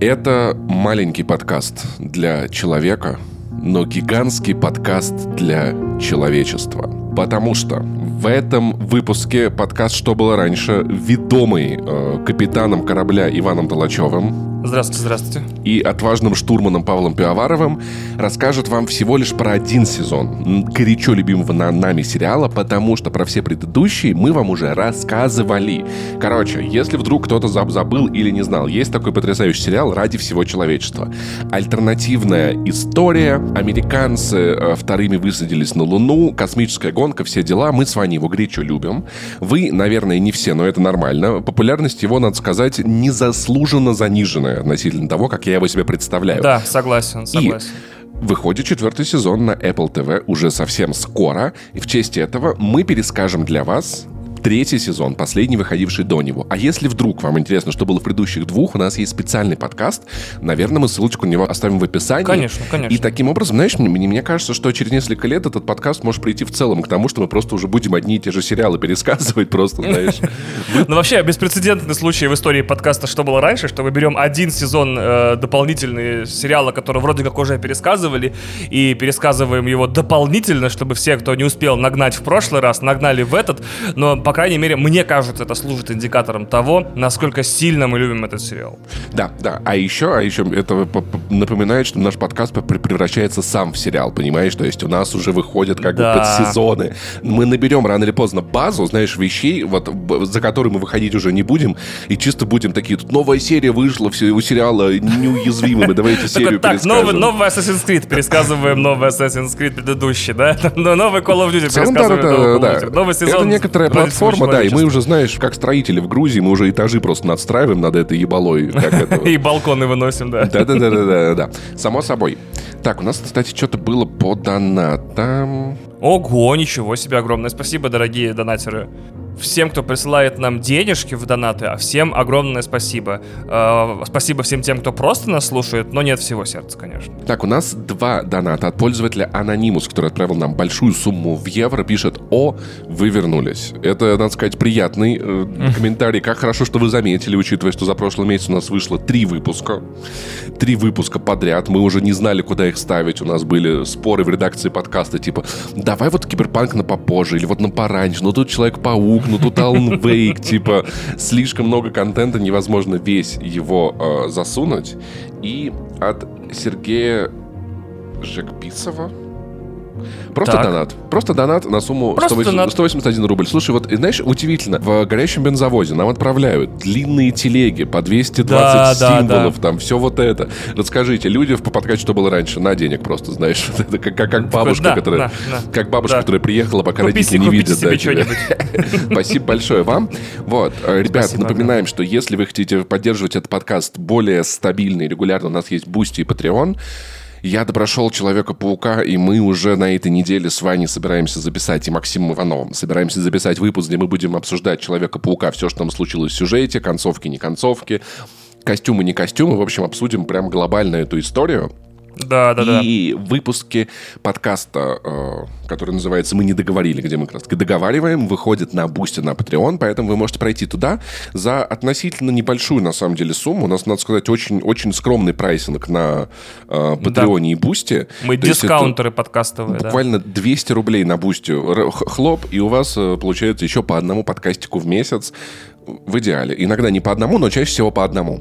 Это маленький подкаст для человека, но гигантский подкаст для человечества. Потому что в этом выпуске подкаст «Что было раньше» ведомый э, капитаном корабля Иваном Толачевым, Здравствуйте, здравствуйте. И отважным штурманом Павлом Пивоваровым расскажет вам всего лишь про один сезон горячо любимого на нами сериала, потому что про все предыдущие мы вам уже рассказывали. Короче, если вдруг кто-то забыл или не знал, есть такой потрясающий сериал «Ради всего человечества». Альтернативная история, американцы э, вторыми высадились на Луну, космическая гонка, все дела, мы с вами его горячо любим. Вы, наверное, не все, но это нормально. Популярность его, надо сказать, незаслуженно заниженная относительно того, как я его себе представляю. Да, согласен, согласен. И выходит четвертый сезон на Apple TV уже совсем скоро. И в честь этого мы перескажем для вас третий сезон, последний выходивший до него. А если вдруг вам интересно, что было в предыдущих двух, у нас есть специальный подкаст. Наверное, мы ссылочку на него оставим в описании. Конечно, конечно. И таким образом, знаешь, мне, мне кажется, что через несколько лет этот подкаст может прийти в целом к тому, что мы просто уже будем одни и те же сериалы пересказывать просто, знаешь. Ну вообще, беспрецедентный случай в истории подкаста «Что было раньше», что мы берем один сезон э, дополнительный сериала, который вроде как уже пересказывали, и пересказываем его дополнительно, чтобы все, кто не успел нагнать в прошлый раз, нагнали в этот, но пока крайней мере, мне кажется, это служит индикатором того, насколько сильно мы любим этот сериал. Да, да. А еще, а еще это напоминает, что наш подкаст превращается сам в сериал, понимаешь? То есть у нас уже выходят как да. бы подсезоны. Мы наберем рано или поздно базу, знаешь, вещей, вот за которые мы выходить уже не будем, и чисто будем такие, тут новая серия вышла все, у сериала неуязвимыми, давайте серию Так, новый, новый Assassin's Creed, пересказываем новый Assassin's Creed предыдущий, да? Новый Call of Duty пересказываем новый сезон. Это некоторая платформа платформа, да, и мы уже, знаешь, как строители в Грузии, мы уже этажи просто надстраиваем над этой ебалой. И балконы выносим, да. Да-да-да, да, само собой. Так, у нас, кстати, что-то было по донатам. Ого, ничего себе, огромное спасибо, дорогие донатеры всем, кто присылает нам денежки в донаты, а всем огромное спасибо. Э, спасибо всем тем, кто просто нас слушает, но нет всего сердца, конечно. Так, у нас два доната от пользователя Анонимус, который отправил нам большую сумму в евро, пишет «О, вы вернулись». Это, надо сказать, приятный э, комментарий. Как хорошо, что вы заметили, учитывая, что за прошлый месяц у нас вышло три выпуска. Три выпуска подряд. Мы уже не знали, куда их ставить. У нас были споры в редакции подкаста, типа «Давай вот Киберпанк на попозже» или вот на пораньше. Ну, тут Человек-паук, ну тут Alan Wake, типа, слишком много контента, невозможно весь его э, засунуть. И от Сергея Жекписова, Просто так. донат. Просто донат на сумму 180, донат. 181 рубль. Слушай, вот, знаешь, удивительно, в горящем бензовозе нам отправляют длинные телеги по 220 да, символов, да, да. там все вот это. Расскажите, люди по подкачу, что было раньше, на денег просто, знаешь. Это как, как, как бабушка, да, которая, да, да, как бабушка, да. которая приехала, пока купите, родители не видят. Себе да, Спасибо большое вам. Вот, э, ребят, Спасибо, напоминаем, да. что если вы хотите поддерживать этот подкаст более стабильно и регулярно, у нас есть Boosty и Patreon. Я допрошел Человека-паука, и мы уже на этой неделе с Ваней собираемся записать, и Максимом Ивановым собираемся записать выпуск, где мы будем обсуждать Человека-паука, все, что там случилось в сюжете, концовки, не концовки, костюмы, не костюмы. В общем, обсудим прям глобально эту историю. Да, да, да. И выпуски подкаста, э, который называется «Мы не договорили», где мы как раз договариваем, выходит на Boosty, на Patreon, поэтому вы можете пройти туда за относительно небольшую, на самом деле, сумму. У нас, надо сказать, очень, очень скромный pricing на э, Patreon да. и Boosty. Мы То дискаунтеры подкастовые, Буквально да. 200 рублей на Boosty хлоп, и у вас э, получается еще по одному подкастику в месяц в идеале. Иногда не по одному, но чаще всего по одному.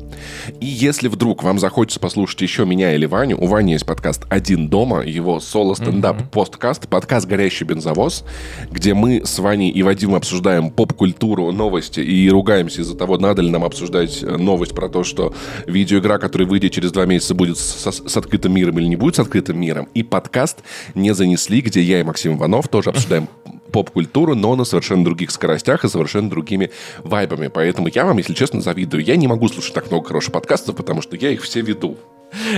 И если вдруг вам захочется послушать еще меня или Ваню, у Вани есть подкаст «Один дома», его соло-стендап mm-hmm. посткаст, подкаст «Горящий бензовоз», где мы с Ваней и Вадимом обсуждаем поп-культуру, новости и ругаемся из-за того, надо ли нам обсуждать э, новость про то, что видеоигра, которая выйдет через два месяца, будет с, с открытым миром или не будет с открытым миром. И подкаст «Не занесли», где я и Максим Иванов тоже обсуждаем поп-культуру, но на совершенно других скоростях и совершенно другими вайбами. Поэтому я вам, если честно, завидую. Я не могу слушать так много хороших подкастов, потому что я их все веду.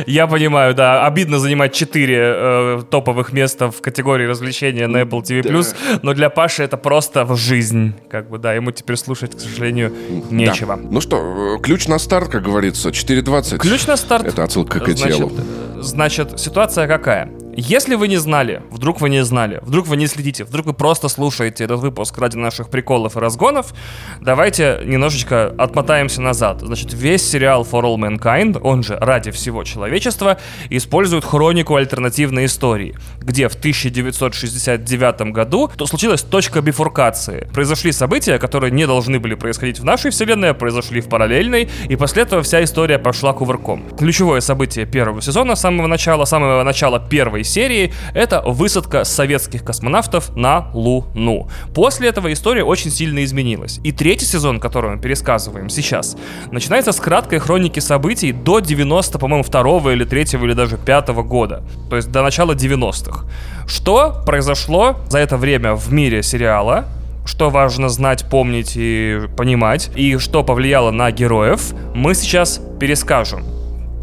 Я понимаю, да. Обидно занимать 4 э, топовых места в категории развлечения на Apple TV+, да. но для Паши это просто в жизнь. Как бы, да, ему теперь слушать, к сожалению, нечего. Да. Ну что, э, ключ на старт, как говорится, 4.20. Ключ на старт. Это отсылка к значит, телу. Значит, ситуация какая? Если вы не знали, вдруг вы не знали, вдруг вы не следите, вдруг вы просто слушаете этот выпуск ради наших приколов и разгонов, давайте немножечко отмотаемся назад. Значит, весь сериал For All Mankind, он же «Ради всего человечества», использует хронику альтернативной истории, где в 1969 году то случилась точка бифуркации. Произошли события, которые не должны были происходить в нашей вселенной, а произошли в параллельной, и после этого вся история пошла кувырком. Ключевое событие первого сезона самого начала, самого начала первой серии — это высадка советских космонавтов на Луну. После этого история очень сильно изменилась. И третий сезон, который мы пересказываем сейчас, начинается с краткой хроники событий до 90, по-моему, второго или третьего или даже пятого года. То есть до начала 90-х. Что произошло за это время в мире сериала, что важно знать, помнить и понимать, и что повлияло на героев, мы сейчас перескажем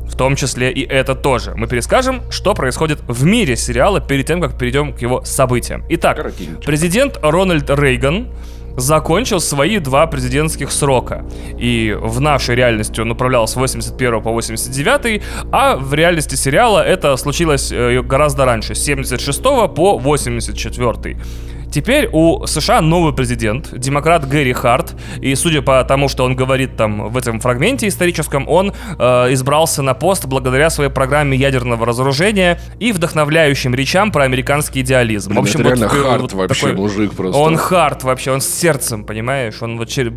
в том числе и это тоже. Мы перескажем, что происходит в мире сериала перед тем, как перейдем к его событиям. Итак, президент Рональд Рейган закончил свои два президентских срока. И в нашей реальности он управлял с 81 по 89, а в реальности сериала это случилось э, гораздо раньше, с 76 по 84. Теперь у США новый президент, демократ Гэри Харт, и судя по тому, что он говорит там в этом фрагменте историческом, он э, избрался на пост благодаря своей программе ядерного разоружения и вдохновляющим речам про американский идеализм. Блин, в общем, это вот, реально вот, Харт вот вообще, такой, мужик просто. Он Харт вообще, он с сердцем, понимаешь, он вот через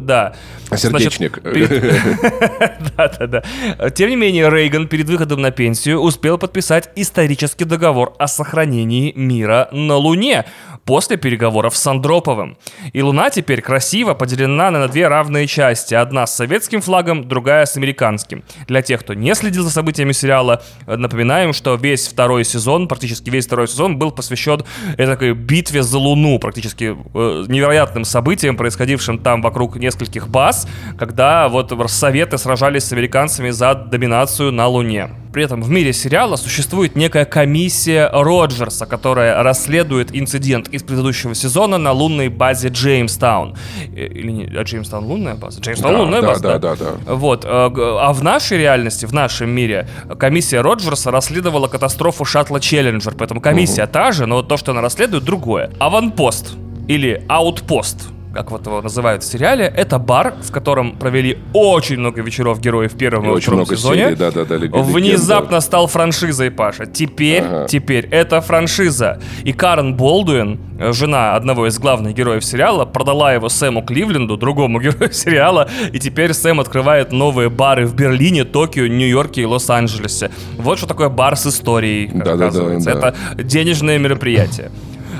да. А сердечник. Да-да-да. Тем не менее, Рейган перед выходом на пенсию успел подписать исторический договор о сохранении мира на Луне после переговоров с Андроповым. И Луна теперь красиво поделена на две равные части. Одна с советским флагом, другая с американским. Для тех, кто не следил за событиями сериала, напоминаем, что весь второй сезон, практически весь второй сезон был посвящен этой битве за Луну, практически э, невероятным событиям, происходившим там вокруг нескольких баз, когда вот Советы сражались с американцами за доминацию на Луне. При этом в мире сериала существует некая комиссия Роджерса, которая расследует инцидент из предыдущего сезона на лунной базе Джеймстаун. Э, или не, а Джеймстаун лунная база? Джеймстаун да, лунная да, база, да, да, да, да. Вот. Э, а в нашей реальности, в нашем мире, комиссия Роджерса расследовала катастрофу шаттла Челленджер. Поэтому комиссия угу. та же, но то, что она расследует, другое. Аванпост или аутпост как вот его называют в сериале, это бар, в котором провели очень много вечеров героев в первом и, и втором сезоне. Серий, да, да, да, легенда. Внезапно стал франшизой, Паша. Теперь, ага. теперь это франшиза. И Карен Болдуин, жена одного из главных героев сериала, продала его Сэму Кливленду, другому герою сериала, и теперь Сэм открывает новые бары в Берлине, Токио, Нью-Йорке и Лос-Анджелесе. Вот что такое бар с историей, да, оказывается. Да, да, да. Это денежное мероприятие.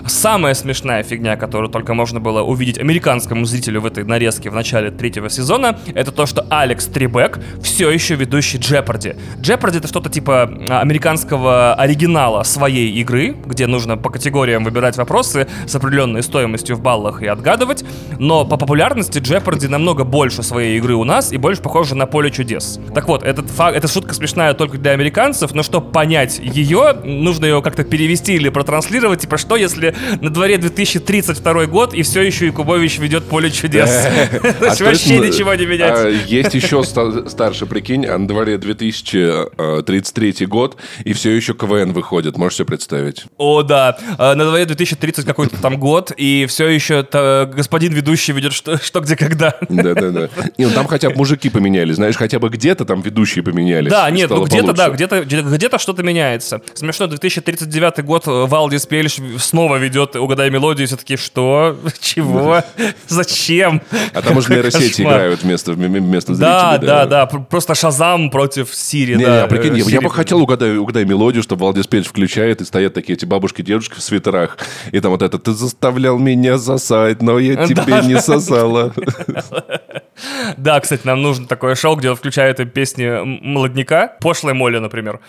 Самая смешная фигня, которую только можно было увидеть американскому зрителю в этой нарезке в начале третьего сезона, это то, что Алекс Трибек все еще ведущий Джепарди. Джепарди это что-то типа а, американского оригинала своей игры, где нужно по категориям выбирать вопросы с определенной стоимостью в баллах и отгадывать, но по популярности Джепарди намного больше своей игры у нас и больше похоже на поле чудес. Так вот, этот факт, эта шутка смешная только для американцев, но чтобы понять ее, нужно ее как-то перевести или протранслировать, типа что если на дворе 2032 год, и все еще Якубович ведет поле чудес. А вообще ничего не. А, есть еще старше, прикинь, а на дворе 2033 год, и все еще КВН выходит. Можешь себе представить? О, да. На дворе 2030 какой-то там год, и все еще господин ведущий ведет что, где, когда. Да-да-да. Не, ну там хотя бы мужики поменялись. Знаешь, хотя бы где-то там ведущие поменялись. Да, нет, ну где-то, да, где-то где-то что-то меняется. Смешно, 2039 год Валдис Пельш снова ведет «Угадай мелодию», все таки что? Чего? Зачем? А там уже нейросети играют вместо, вместо зрителей. Да, да, да. Просто Шазам против Сири. Не, да, не, прикинь, Сири. я бы хотел угадай, угадай мелодию, чтобы Валдис Пельш включает, и стоят такие эти бабушки-дедушки в свитерах. И там вот это «Ты заставлял меня сосать, но я тебе не сосала». Да, кстати, нам нужно такое шоу, где он включает песни молодняка. Пошлая Молли, например.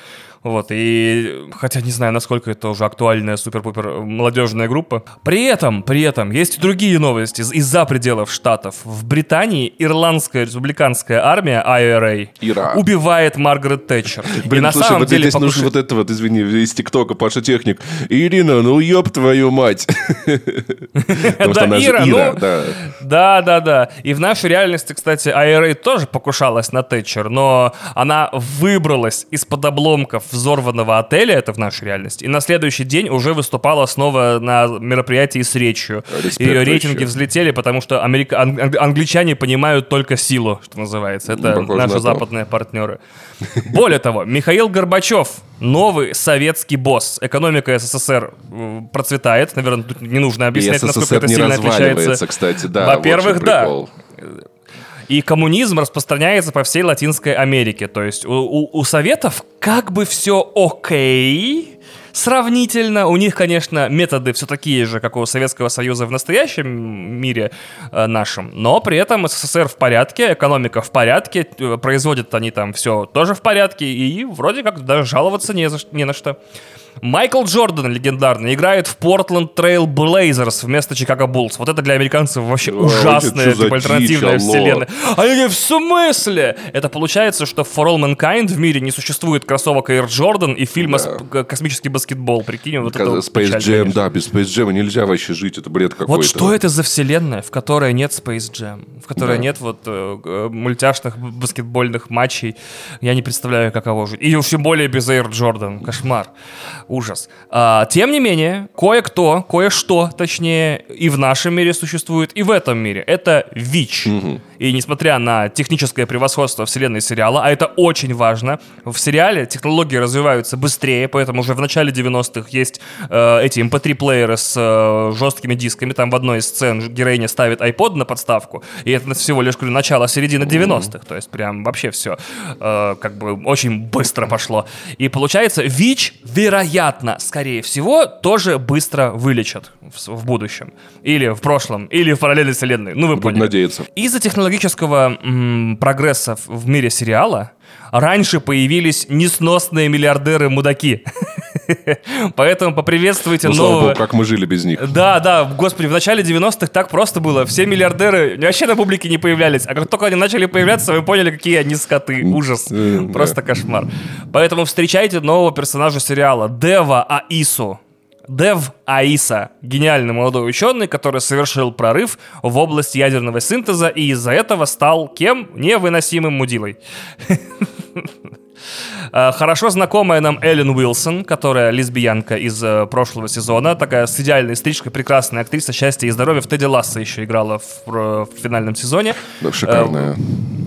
Вот, и хотя не знаю, насколько это уже актуальная супер-пупер молодежная группа. При этом, при этом, есть и другие новости из- из-за пределов Штатов. В Британии ирландская республиканская армия IRA Ира. убивает Маргарет Тэтчер. Блин, и на слушай, самом вот деле здесь покуш... нужен вот это вот, извини, из ТикТока, Паша Техник. Ирина, ну ёб твою мать. Да, Ира, ну... Да, да, да. И в нашей реальности, кстати, IRA тоже покушалась на Тэтчер, но она выбралась из-под обломков взорванного отеля, это в нашей реальности, и на следующий день уже выступала снова на мероприятии с речью. Респект Ее рейтинги вообще. взлетели, потому что америка- ан- ан- англичане понимают только силу, что называется. Это Похоже на наши то. западные партнеры. Более того, Михаил Горбачев, новый советский босс. Экономика СССР процветает. Наверное, тут не нужно объяснять, насколько это сильно отличается. кстати, да. Во-первых, да. И коммунизм распространяется по всей Латинской Америке. То есть у, у- у Советов как бы все окей, сравнительно. У них, конечно, методы все такие же, как у Советского Союза в настоящем мире э, нашем. Но при этом СССР в порядке, экономика в порядке, э, производят они там все тоже в порядке. И вроде как даже жаловаться не, за не на что. Майкл Джордан легендарный играет в Портленд Трейл Блейзерс вместо Чикаго Буллс. Вот это для американцев вообще Ой, ужасная типа, альтернативная дичь, вселенная. А я говорю, в смысле? Это получается, что в For All Mankind в мире не существует кроссовок Air Jordan и фильма Да. «Сп- к- «Космический баскетбол». Прикинь, вот это Space печаль, Jam, конечно. да, без Space Jam нельзя вообще жить, это бред какой-то. Вот что это за вселенная, в которой нет Space Jam, в которой Да. нет вот э, э, мультяшных баскетбольных матчей. Я не представляю, каково жить. И уж тем более без Air Jordan. Кошмар. Ужас. А, тем не менее, кое-кто, кое-что, точнее, и в нашем мире существует, и в этом мире. Это ВИЧ. И несмотря на техническое превосходство вселенной сериала, а это очень важно, в сериале технологии развиваются быстрее, поэтому уже в начале 90-х есть э, эти MP3-плееры с э, жесткими дисками. Там в одной из сцен героиня ставит iPod на подставку, и это всего лишь говорю, начало середины 90-х. То есть прям вообще все как бы очень быстро пошло. И получается, ВИЧ, вероятно, скорее всего, тоже быстро вылечат в, в будущем. Или в прошлом, или в параллельной вселенной. Ну, вы Будем поняли. надеяться. Из-за технологического м, прогресса в- мире сериала раньше появились несносные миллиардеры-мудаки. Поэтому поприветствуйте Ну, нового... богу, как мы жили без них. Да, да, господи, в начале 90-х так просто было. Все миллиардеры вообще на публике не появлялись. А как только они начали появляться, вы поняли, какие они скоты. Ужас. Э. Просто кошмар. Поэтому встречайте нового персонажа сериала Дева Аису. Дев Аиса – гениальный молодой ученый, который совершил прорыв в область ядерного синтеза и из-за этого стал кем? Невыносимым мудилой. Э, Хорошо знакомая нам Эллен Уилсон, которая лесбиянка из э, прошлого сезона, такая с идеальной стрижкой, прекрасная актриса счастья и здоровья. В Тедди Ласса еще играла в, в финальном сезоне. Да, шикарная. Э,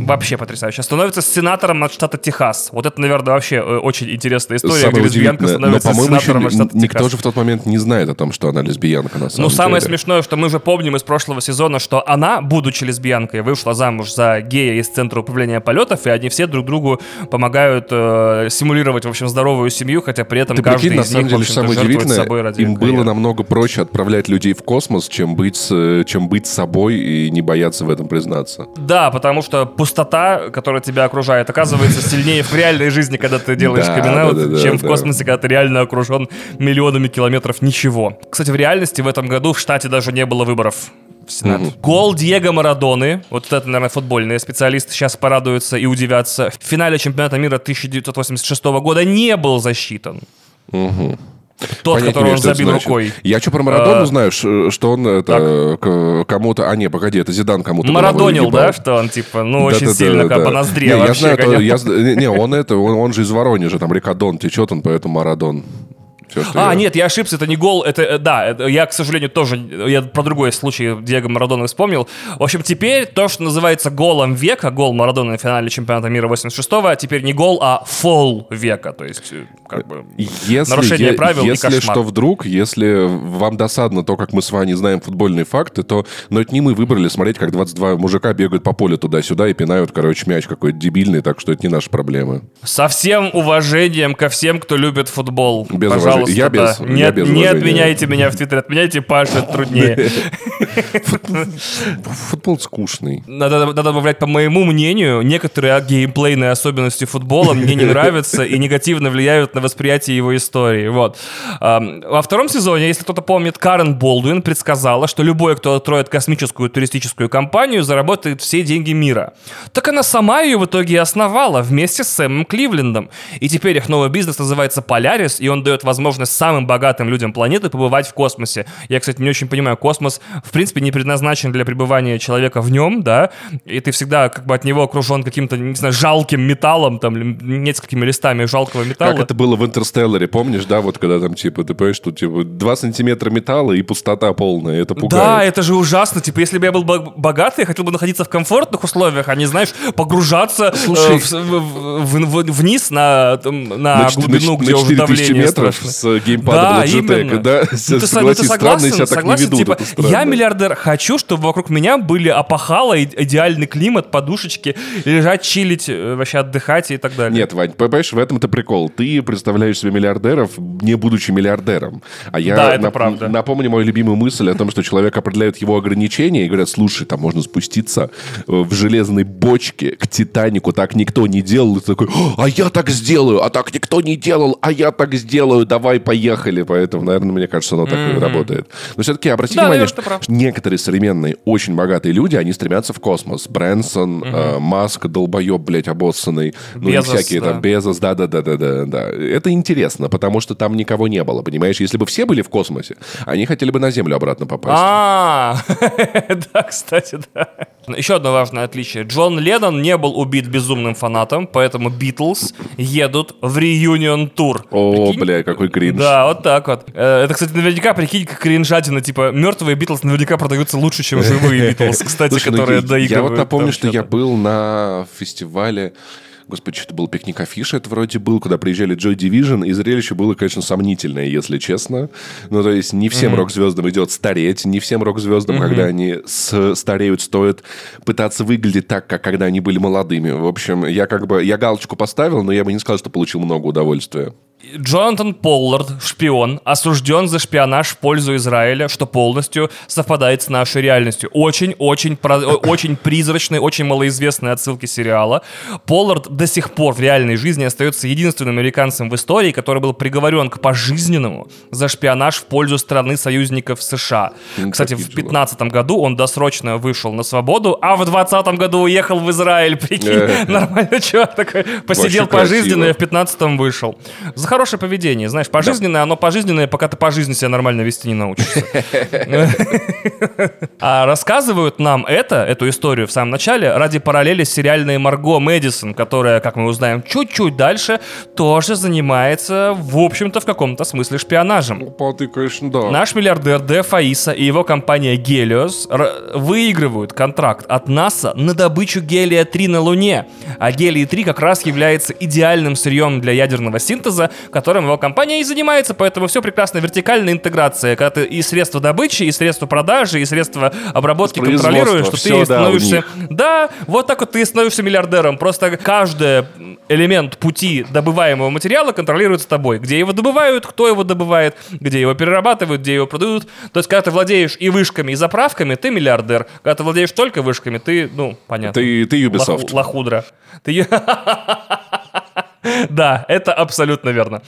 Вообще потрясающе. Становится сенатором от штата Техас. Вот это, наверное, вообще очень интересная история, Самое где лесбиянка но, становится еще сенатором от штата никто Техас. же в тот момент не знает о том, что она лесбиянка, на самом Ну, самое деле. смешное, что мы уже помним из прошлого сезона, что она, будучи лесбиянкой, вышла замуж за гея из Центра управления полетов, и они все друг другу помогают э, симулировать, в общем, здоровую семью, хотя при этом Ты каждый прикинь, на из самом них, деле, самое удивительное, собой ради им было карьеры. намного проще отправлять людей в космос, чем быть, э, чем быть собой и не бояться в этом признаться. Да, потому что пустота, которая тебя окружает, оказывается сильнее в реальной жизни, когда ты делаешь камин чем в космосе, когда ты реально окружен миллионами километров ничего. Кстати, в реальности в этом году в штате даже не было выборов. В Сенат. Гол Диего Марадоны, вот это, наверное, футбольные специалисты сейчас порадуются и удивятся. В финале чемпионата мира 1986 года не был засчитан. Тот, Понять не который имею, он забил значит. рукой. Я что про Марадону А, знаю, что он это к- кому-то... А, не, погоди, это Зидан кому-то Марадонил, да, что он типа, ну, очень Да-да-да, сильно как да. по ноздре Не, я вообще знаю, это- я не, он это, он, он же из Воронежа, там река Дон течет, он поэтому Марадон. Что А, я- нет, я ошибся, это не гол, это, э, да, это- я, к сожалению, тоже, я про другой случай Диего Марадона вспомнил. В общем, теперь то, что называется голом века, гол Марадона на финале чемпионата мира 86-го, теперь не гол, а фол века, то есть, э, как бы... Если, Нарушение е- правил и если кошмар. что вдруг, если вам досадно то, как мы с вами знаем футбольные факты, то но это не мы выбрали смотреть, как 22 мужика бегают по полю туда-сюда и пинают, короче, мяч какой-то дебильный, так что это не наши проблемы. Со всем уважением ко всем, кто любит футбол. Без Пожалуйста, уважения. Я да. без- Не, я без не отменяйте меня в Твиттере, отменяйте Пашу, это труднее. Футбол скучный. Надо, надо добавлять, по моему мнению, некоторые геймплейные особенности футбола мне не нравятся и негативно влияют на восприятие его истории. Вот. Ам, Во втором сезоне, если кто-то помнит, Карен Болдуин предсказала, что любой, кто откроет космическую туристическую компанию, заработает все деньги мира. Так она сама ее в итоге основала вместе с Сэмом Кливлендом. И теперь их новый бизнес называется Polaris, и он дает возможность самым богатым людям планеты побывать в космосе. Я, кстати, не очень понимаю, космос, в принципе, не предназначен для пребывания человека в нем, да, и ты всегда как бы от него окружен каким-то, не знаю, жалким металлом, там, несколькими листами жалкого металла. Как это было было в «Интерстелларе», помнишь, да, вот когда там, типа, ты понимаешь, что, типа, 2 сантиметра металла и пустота полная, это пугает. Да, это же ужасно. Типа, если бы я был бо- богатый, я хотел бы находиться в комфортных условиях, а не, знаешь, погружаться Слушай, э, в- в- в- вниз на, на, на, глубину, на где уже 4000 давление метров страшное. с геймпадом Да, Logitech, именно. да? Ну, ты, со- ну, ты Согласись, странно согласен, себя так не согласен, ведут, типа, я миллиардер, хочу, чтобы вокруг меня были опахала, идеальный климат, подушечки, лежать, чилить, э, вообще отдыхать и так далее. Нет, Вань, понимаешь, в этом-то прикол. Ты представляешь себе миллиардеров, не будучи миллиардером. А я Да, это нап- правда. напомню мою любимую мысль о том, что человек определяет его ограничения и говорят, слушай, там можно спуститься э, в железной бочке к Титанику, так никто не делал. И ты такой, «О, а я так сделаю, а так никто не делал, а я так сделаю, давай, поехали. Поэтому, наверное, мне кажется, оно так и работает. Но все-таки обрати Да, внимание, наверное, что некоторые современные, очень богатые люди, они стремятся в космос. Брэнсон, э, Маск, долбоеб, блядь, обоссанный. Ну и Безос, всякие там да. Безос, да-да-да-да-да. Это интересно, потому что там никого не было, понимаешь? Если бы все были в космосе, они хотели бы на Землю обратно попасть. А, да, кстати, да. Еще одно важное отличие. Джон Леннон не был убит безумным фанатом, поэтому Битлз едут в реюнион тур. О, бля, какой кринж. Да, вот так вот. Э, Это, кстати, наверняка, прикинь, как кринжатина, типа, мертвые Битлз наверняка продаются лучше, чем живые Битлз, кстати, ну, которые доигрывают. Я вот напомню, что я был на фестивале Господи, что-то был пикник афиша, это вроде был, куда приезжали Joy Division, и зрелище было, конечно, сомнительное, если честно. Ну, то есть не всем рок-звездам идет стареть, не всем рок-звездам, когда они с- стареют, стоит пытаться выглядеть так, как когда они были молодыми. В общем, я как бы, я галочку поставил, но я бы не сказал, что получил много удовольствия. Джонатан Поллард, шпион, осужден за шпионаж в пользу Израиля, что полностью совпадает с нашей реальностью. Очень-очень очень призрачные, очень малоизвестные отсылки сериала. Поллард до сих пор в реальной жизни остается единственным американцем в истории, который был приговорен к пожизненному за шпионаж в пользу страны союзников США. Кстати, в дела. 2015 году он досрочно вышел на свободу, а в 2020 году уехал в Израиль, прикинь. Нормально чувак такой посидел пожизненно и в 15-м вышел. Хорошее поведение. Знаешь, пожизненное, оно пожизненное, пока ты по жизни себя нормально вести не научишься. А рассказывают нам это, эту историю в самом начале, ради параллели с сериальной Марго Мэдисон, которая, как мы узнаем чуть-чуть дальше, тоже занимается, в общем-то, в каком-то смысле шпионажем. Опа, ты, конечно, да. Наш миллиардер Де Фаиса и его компания Гелиос выигрывают контракт от НАСА на добычу гелия-3 на Луне. А гелий-3 как раз является идеальным сырьем для ядерного синтеза, которым его компания и занимается, поэтому все прекрасно вертикальная интеграция, когда ты и средства добычи, и средства продажи, и средства обработки контролируешь, что ты становишься... Да, вот так вот ты становишься миллиардером. Просто каждый элемент пути добываемого материала контролируется тобой. Где его добывают, кто его добывает, где его перерабатывают, где его продают. То есть, когда ты владеешь и вышками, и заправками, ты миллиардер. Когда ты владеешь только вышками, ты, ну, понятно. Ты, ты Ubisoft. Лоху- лохудра. Ты... Да, это абсолютно верно.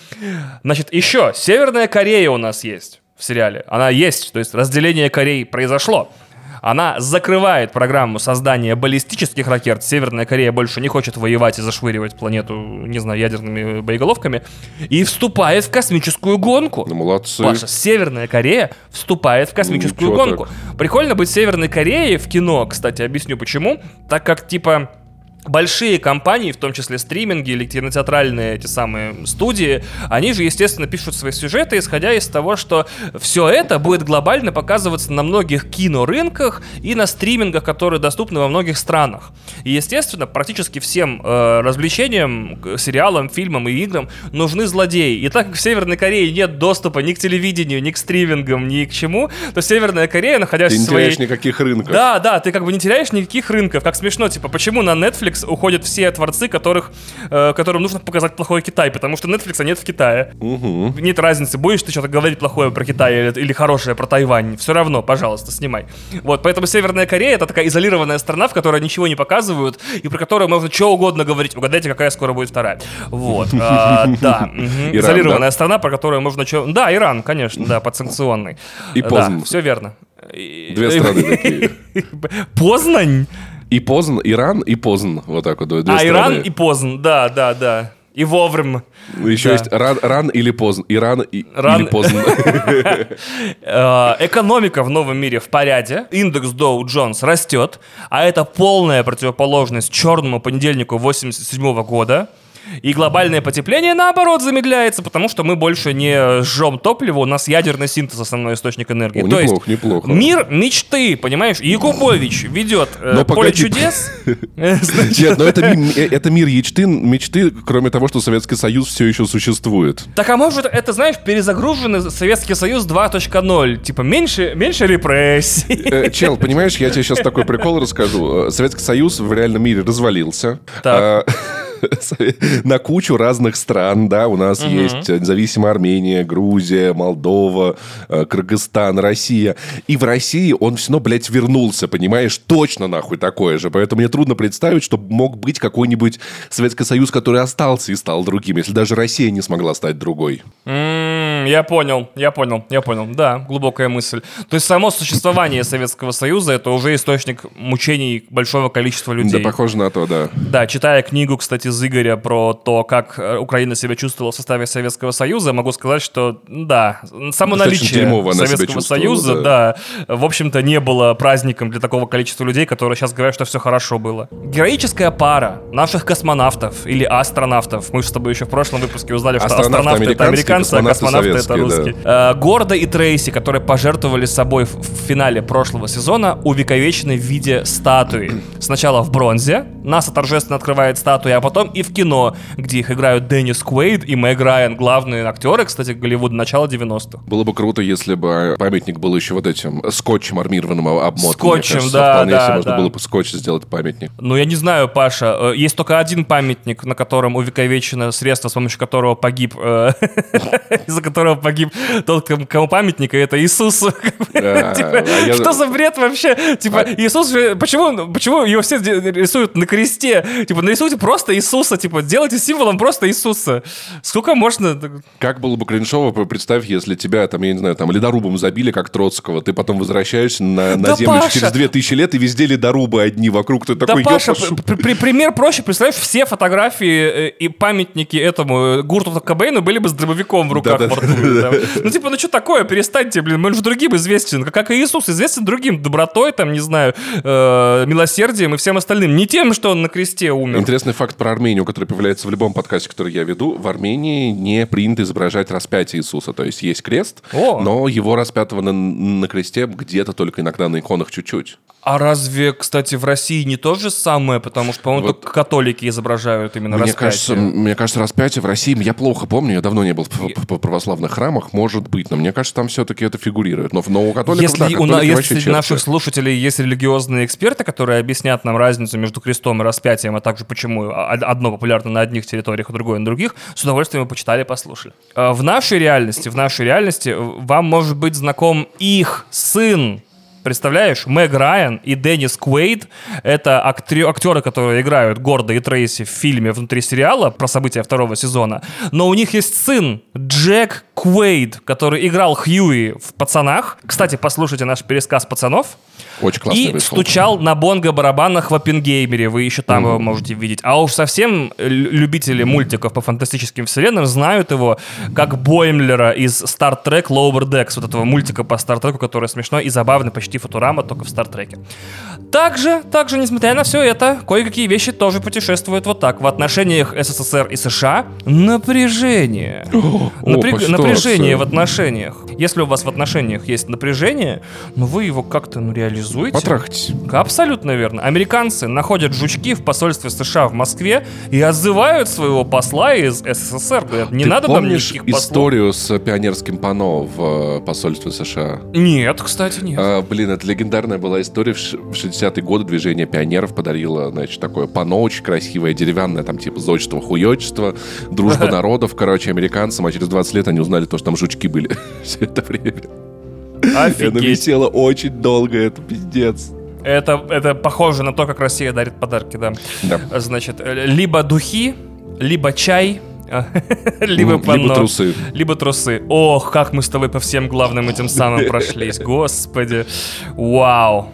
Значит, еще Северная Корея у нас есть в сериале. Она есть, то есть разделение Корей произошло. Она закрывает программу создания баллистических ракет. Северная Корея больше не хочет воевать и зашвыривать планету, не знаю, ядерными боеголовками. И вступает в космическую гонку. Ну, молодцы. Паша, Северная Корея вступает в космическую Ничего гонку. Прикольно быть Северной Кореей в кино, кстати, объясню почему. Так как, типа, большие компании, в том числе стриминги или кинотеатральные эти самые студии, они же, естественно, пишут свои сюжеты, исходя из того, что все это будет глобально показываться на многих кинорынках и на стримингах, которые доступны во многих странах. И, естественно, практически всем э, развлечениям, сериалам, фильмам и играм нужны злодеи. И так как в Северной Корее нет доступа ни к телевидению, ни к стримингам, ни к чему, то Северная Корея, находясь Ты не в своей... теряешь никаких рынков. Да, да, ты как бы не теряешь никаких рынков. Как смешно, типа, почему на Netflix уходят все творцы, которых, э, которым нужно показать плохой Китай, потому что Netflix нет в Китае. Мгм. Нет разницы, будешь ты что-то говорить плохое про Китай или, или хорошее про Тайвань. Все равно, пожалуйста, снимай. Вот, поэтому Северная Корея это такая изолированная страна, в которой ничего не показывают, и про которую можно что угодно говорить. Угадайте, какая скоро будет вторая. Вот, а, да. Иран, Изолированная страна, про которую можно что... Да, Иран, конечно, да, подсанкционный. И Познань. Да, все верно. Две страны такие. Познань? И Позн, Иран, и Позн. Вот так вот. Две а, страны. Иран и Позн, да, да, да. И вовремя. Еще да. есть ран, ран или Позн. Иран и, Ран- или Позн. Э, Экономика в новом мире в порядке. Индекс Dow Jones растет. А это полная противоположность черному понедельнику 87 года. И глобальное потепление, наоборот, замедляется, потому что мы больше не жжем топливо, у нас ядерный синтез основной источник энергии. О, То есть неплохо, неплохо. мир мечты, понимаешь? Якубович ведет э, Но поле погоди. чудес. Э, Нет, но это, ми- э, мир мечты, кроме того, что Советский Союз все еще существует. Так а может это, знаешь, перезагруженный Советский Союз 2.0? Типа меньше, репрессий. Чел, понимаешь, я тебе сейчас такой прикол расскажу. Советский Союз в реальном мире развалился. Так. На кучу разных стран, да, у нас есть независимая Армения, Грузия, Молдова, э, Кыргызстан, Россия. И в России он все равно, блядь, вернулся, понимаешь? Точно нахуй такое же. Поэтому мне трудно представить, что мог быть какой-нибудь Советский Союз, который остался и стал другим, если даже Россия не смогла стать другой. М, Я понял, я понял, я понял. Да, глубокая мысль. То есть само существование Советского Союза это уже источник мучений большого количества Да, людей. похоже на то, да. Да, читая книгу, кстати, из Игоря про то, как э, Украина себя чувствовала в составе Советского Союза, могу сказать, что да, само Достаточно наличие Советского Союза, да. да, в общем-то, не было праздником для такого количества людей, которые сейчас говорят, что все хорошо было. Героическая пара наших космонавтов или астронавтов, мы же с тобой еще в прошлом выпуске узнали, что Астронавты астронавты это американцы, а космонавты это советские, русские. Э, Гордо и Трейси, которые пожертвовали собой в финале прошлого сезона, увековечены в виде статуи. Сначала в бронзе, НАСА торжественно открывает статуи, а потом и в кино, где их играют Деннис Куэйд и Мэг Райан, главные актеры, кстати, Голливуда начала 90-х. Было бы круто, если бы памятник был еще вот этим скотчем армированным обмотан. Скотчем, кажется, да, вполне да, себе можно да. было бы скотч сделать памятник. Ну, я не знаю, Паша, э, есть только один памятник, на котором увековечено средство, с помощью которого погиб, э, из-за которого погиб тот, кому- кому памятник, и это Иисус. Да, Типа, а Что за бред вообще? Типа, Иисус же... Почему, почему его все рисуют на кресте? Типа, нарисуйте просто Иисуса, типа, делайте символом просто Иисуса. Сколько можно? Как было бы кринжово, представь, если тебя, там, я не знаю, там, ледорубом забили, как Троцкого, ты потом возвращаешься на, на Да, землю Паша! через 2000 лет, и везде ледорубы одни вокруг. Ты Да, такой, Паша, «Ёпта, при- при- пример проще. Представляешь, все фотографии э, и памятники этому э, Гурту Кобейну были бы с дробовиком в руках. Ну, типа, ну что такое? Перестаньте, блин. Он же другим известен. Как и Иисус известен другим. Добротой, там, не знаю, э, милосердием и всем остальным. Не тем, что он на кресте умер. Интересный факт про Армению, который появляется в любом подкасте, который я веду. В Армении не принято изображать распятие Иисуса. То есть есть крест, О. но его распятого на, на кресте где-то только иногда на иконах чуть-чуть. А разве, кстати, в России не то же самое? Потому что, по-моему, Вот. только католики изображают именно Мне распятие. кажется, мне кажется, распятие в России, я плохо помню, я давно не был в, в- в православных храмах, может быть, но мне кажется, там все-таки это фигурирует. Но, но у католиков, да, Если у на- католики если среди наших слушателей есть религиозные эксперты, которые объяснят нам разницу между крестом и распятием, а также почему одно популярно на одних территориях, а другое на других, с удовольствием мы почитали и послушали. Э, В нашей реальности, в нашей реальности вам может быть знаком их сын, Представляешь, Мэг Райан и Деннис Куэйд — это актри- актеры, которые играют Гордо и Трейси в фильме внутри сериала про события второго сезона. Но у них есть сын Джек Куэйд, который играл Хьюи в «Пацанах». Кстати, послушайте наш пересказ «Пацанов». Очень классный И вышел. стучал на бонго-барабанах в Оппенгеймере. Вы еще там его можете видеть. А уж совсем лю- любители мультиков по фантастическим вселенным знают его как Боймлера из Star Trek Lower Decks. Вот этого мультика по Star Trek, который смешной и забавный, почти Футурама, только в Star Trek. Также, также, несмотря на все это, кое-какие вещи тоже путешествуют вот так. В отношениях СССР и США напряжение. По Напряжение в отношениях. Если у вас в отношениях есть напряжение, ну вы его как-то ну, реализуете. Потрахайтесь. Абсолютно верно. Американцы находят жучки в посольстве США в Москве и отзывают своего посла из СССР. Говорят, не Ты надо там помнишь никаких послов. историю с пионерским пано в э, посольстве США? Нет, кстати, нет. А, блин, это легендарная была история. В 60-е годы движение пионеров подарило, значит, такое пано очень красивое, деревянное, там, типа, зодчество, хуёчество, дружба народов, короче, американцам, а через 20 лет они узнали то, что там жучки были все это время. Офигеть. висело очень долго, это пиздец. Это, это похоже на то, как Россия дарит подарки, да. Да. Значит, э, либо духи, либо чай, либо М, панно. Либо трусы. Либо трусы. Ох, как мы с тобой по всем главным этим самым прошлись. Господи. Вау.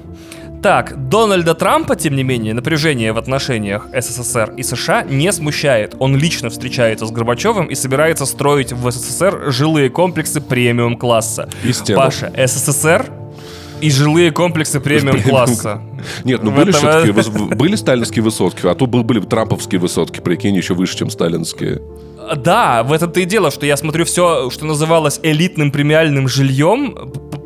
Так, Дональда Трампа, тем не менее, напряжение в отношениях СССР и США не смущает. Он лично встречается с Горбачевым и собирается строить в СССР жилые комплексы премиум-класса. Паша, СССР И жилые комплексы премиум-класса. Нет, ну были все-таки, выс- были сталинские высотки, а то был- были трамповские высотки, прикинь, еще выше, чем сталинские. Да, в этом-то и дело, что я смотрю все, что называлось элитным премиальным жильем,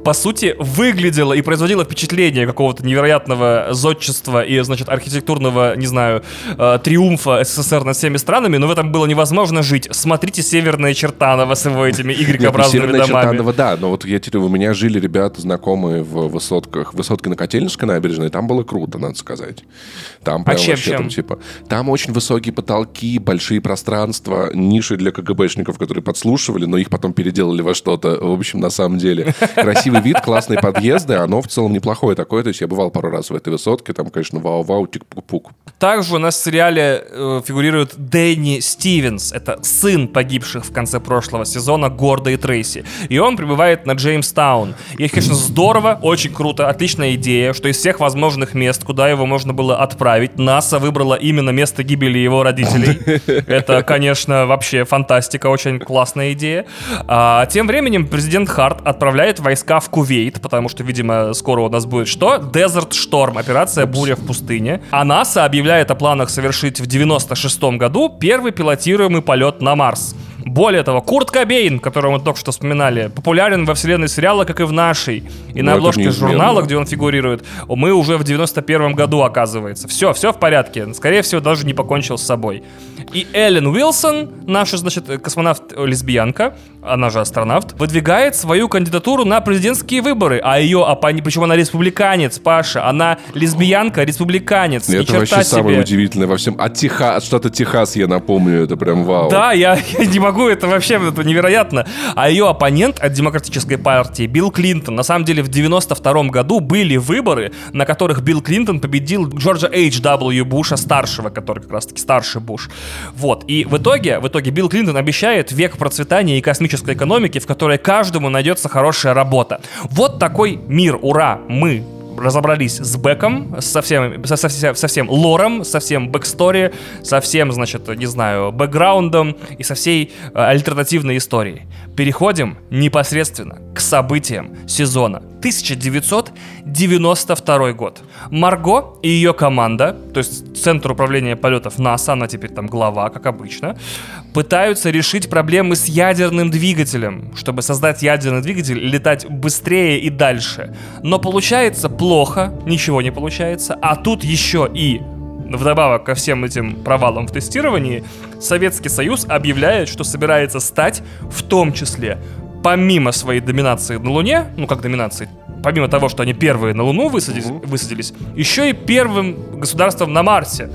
по сути, выглядело и производило впечатление какого-то невероятного зодчества и, значит, архитектурного, не знаю, э, триумфа СССР над всеми странами, но в этом было невозможно жить. Смотрите Северное Чертаново с его этими ну, Y-образными Северная домами. Чертаново, да, но вот я тебе, у меня жили ребята знакомые в высотках, высотка на Котельнической набережной, там было круто, надо сказать. Там прям А чем, вообще чем? там типа, там очень высокие потолки, большие пространства, ниши для КГБшников, которые подслушивали, но их потом переделали во что-то, в общем, на самом деле. Красивый вид, классные подъезды, оно в целом неплохое такое, то есть я бывал пару раз в этой высотке, там, конечно, вау-вау, тик-пук-пук. Также у нас в сериале э, фигурирует Дэнни Стивенс. Это сын погибших в конце прошлого сезона Горда и Трейси. И он прибывает на Джеймстаун. И, конечно, здорово, очень круто, отличная идея, что из всех возможных мест, куда его можно было отправить, НАСА выбрала именно место гибели его родителей. Это, конечно, вообще фантастика, очень классная идея. А, тем временем президент Харт отправляет войска в Кувейт, потому что, видимо, скоро у нас будет что? Desert Storm, операция «Буря в пустыне». А НАСА объявляет о планах совершить в 96 году первый пилотируемый полет на Марс. Более того, Курт Кобейн, которого мы только что вспоминали, популярен во вселенной сериала, как и в нашей. И Ну, на обложке журнала, где он фигурирует, мы уже в 91 году, оказывается. Все, все в порядке. Скорее всего, даже не покончил с собой. И Эллен Уилсон, наша, значит, космонавт-лесбиянка, она же астронавт, выдвигает свою кандидатуру на президентские выборы. А ее оппонент, причем она республиканец, Паша, она лесбиянка, республиканец. Это вообще самое себе. удивительное во всем. От, Теха, от штата Техас, я напомню, это прям вау. Да, я, я не могу, это вообще это невероятно. А ее оппонент от демократической партии Билл Клинтон. На самом деле в 92 году были выборы, на которых Билл Клинтон победил Джорджа H.W. Буша старшего, который как раз таки старший Буш. Вот. И в итоге, в итоге Билл Клинтон обещает век процветания и космической экономики, в которой каждому найдется хорошая работа. Вот такой мир. Ура! Мы разобрались с бэком, со всем, со, со со всем лором, со всем backstory, со всем, значит, не знаю, бэкграундом и со всей э, альтернативной историей. Переходим непосредственно к событиям сезона. 1992 год. Марго и ее команда, то есть Центр управления полетов НАСА, она теперь там глава, как обычно, пытаются решить проблемы с ядерным двигателем, чтобы создать ядерный двигатель летать быстрее и дальше. Но получается плохо, ничего не получается, а тут еще и Вдобавок ко всем этим провалам в тестировании, Советский Союз объявляет, что собирается стать, в том числе, помимо своей доминации на Луне, ну как доминации, помимо того, что они первые на Луну высадились, высадились еще и первым государством на Марсе.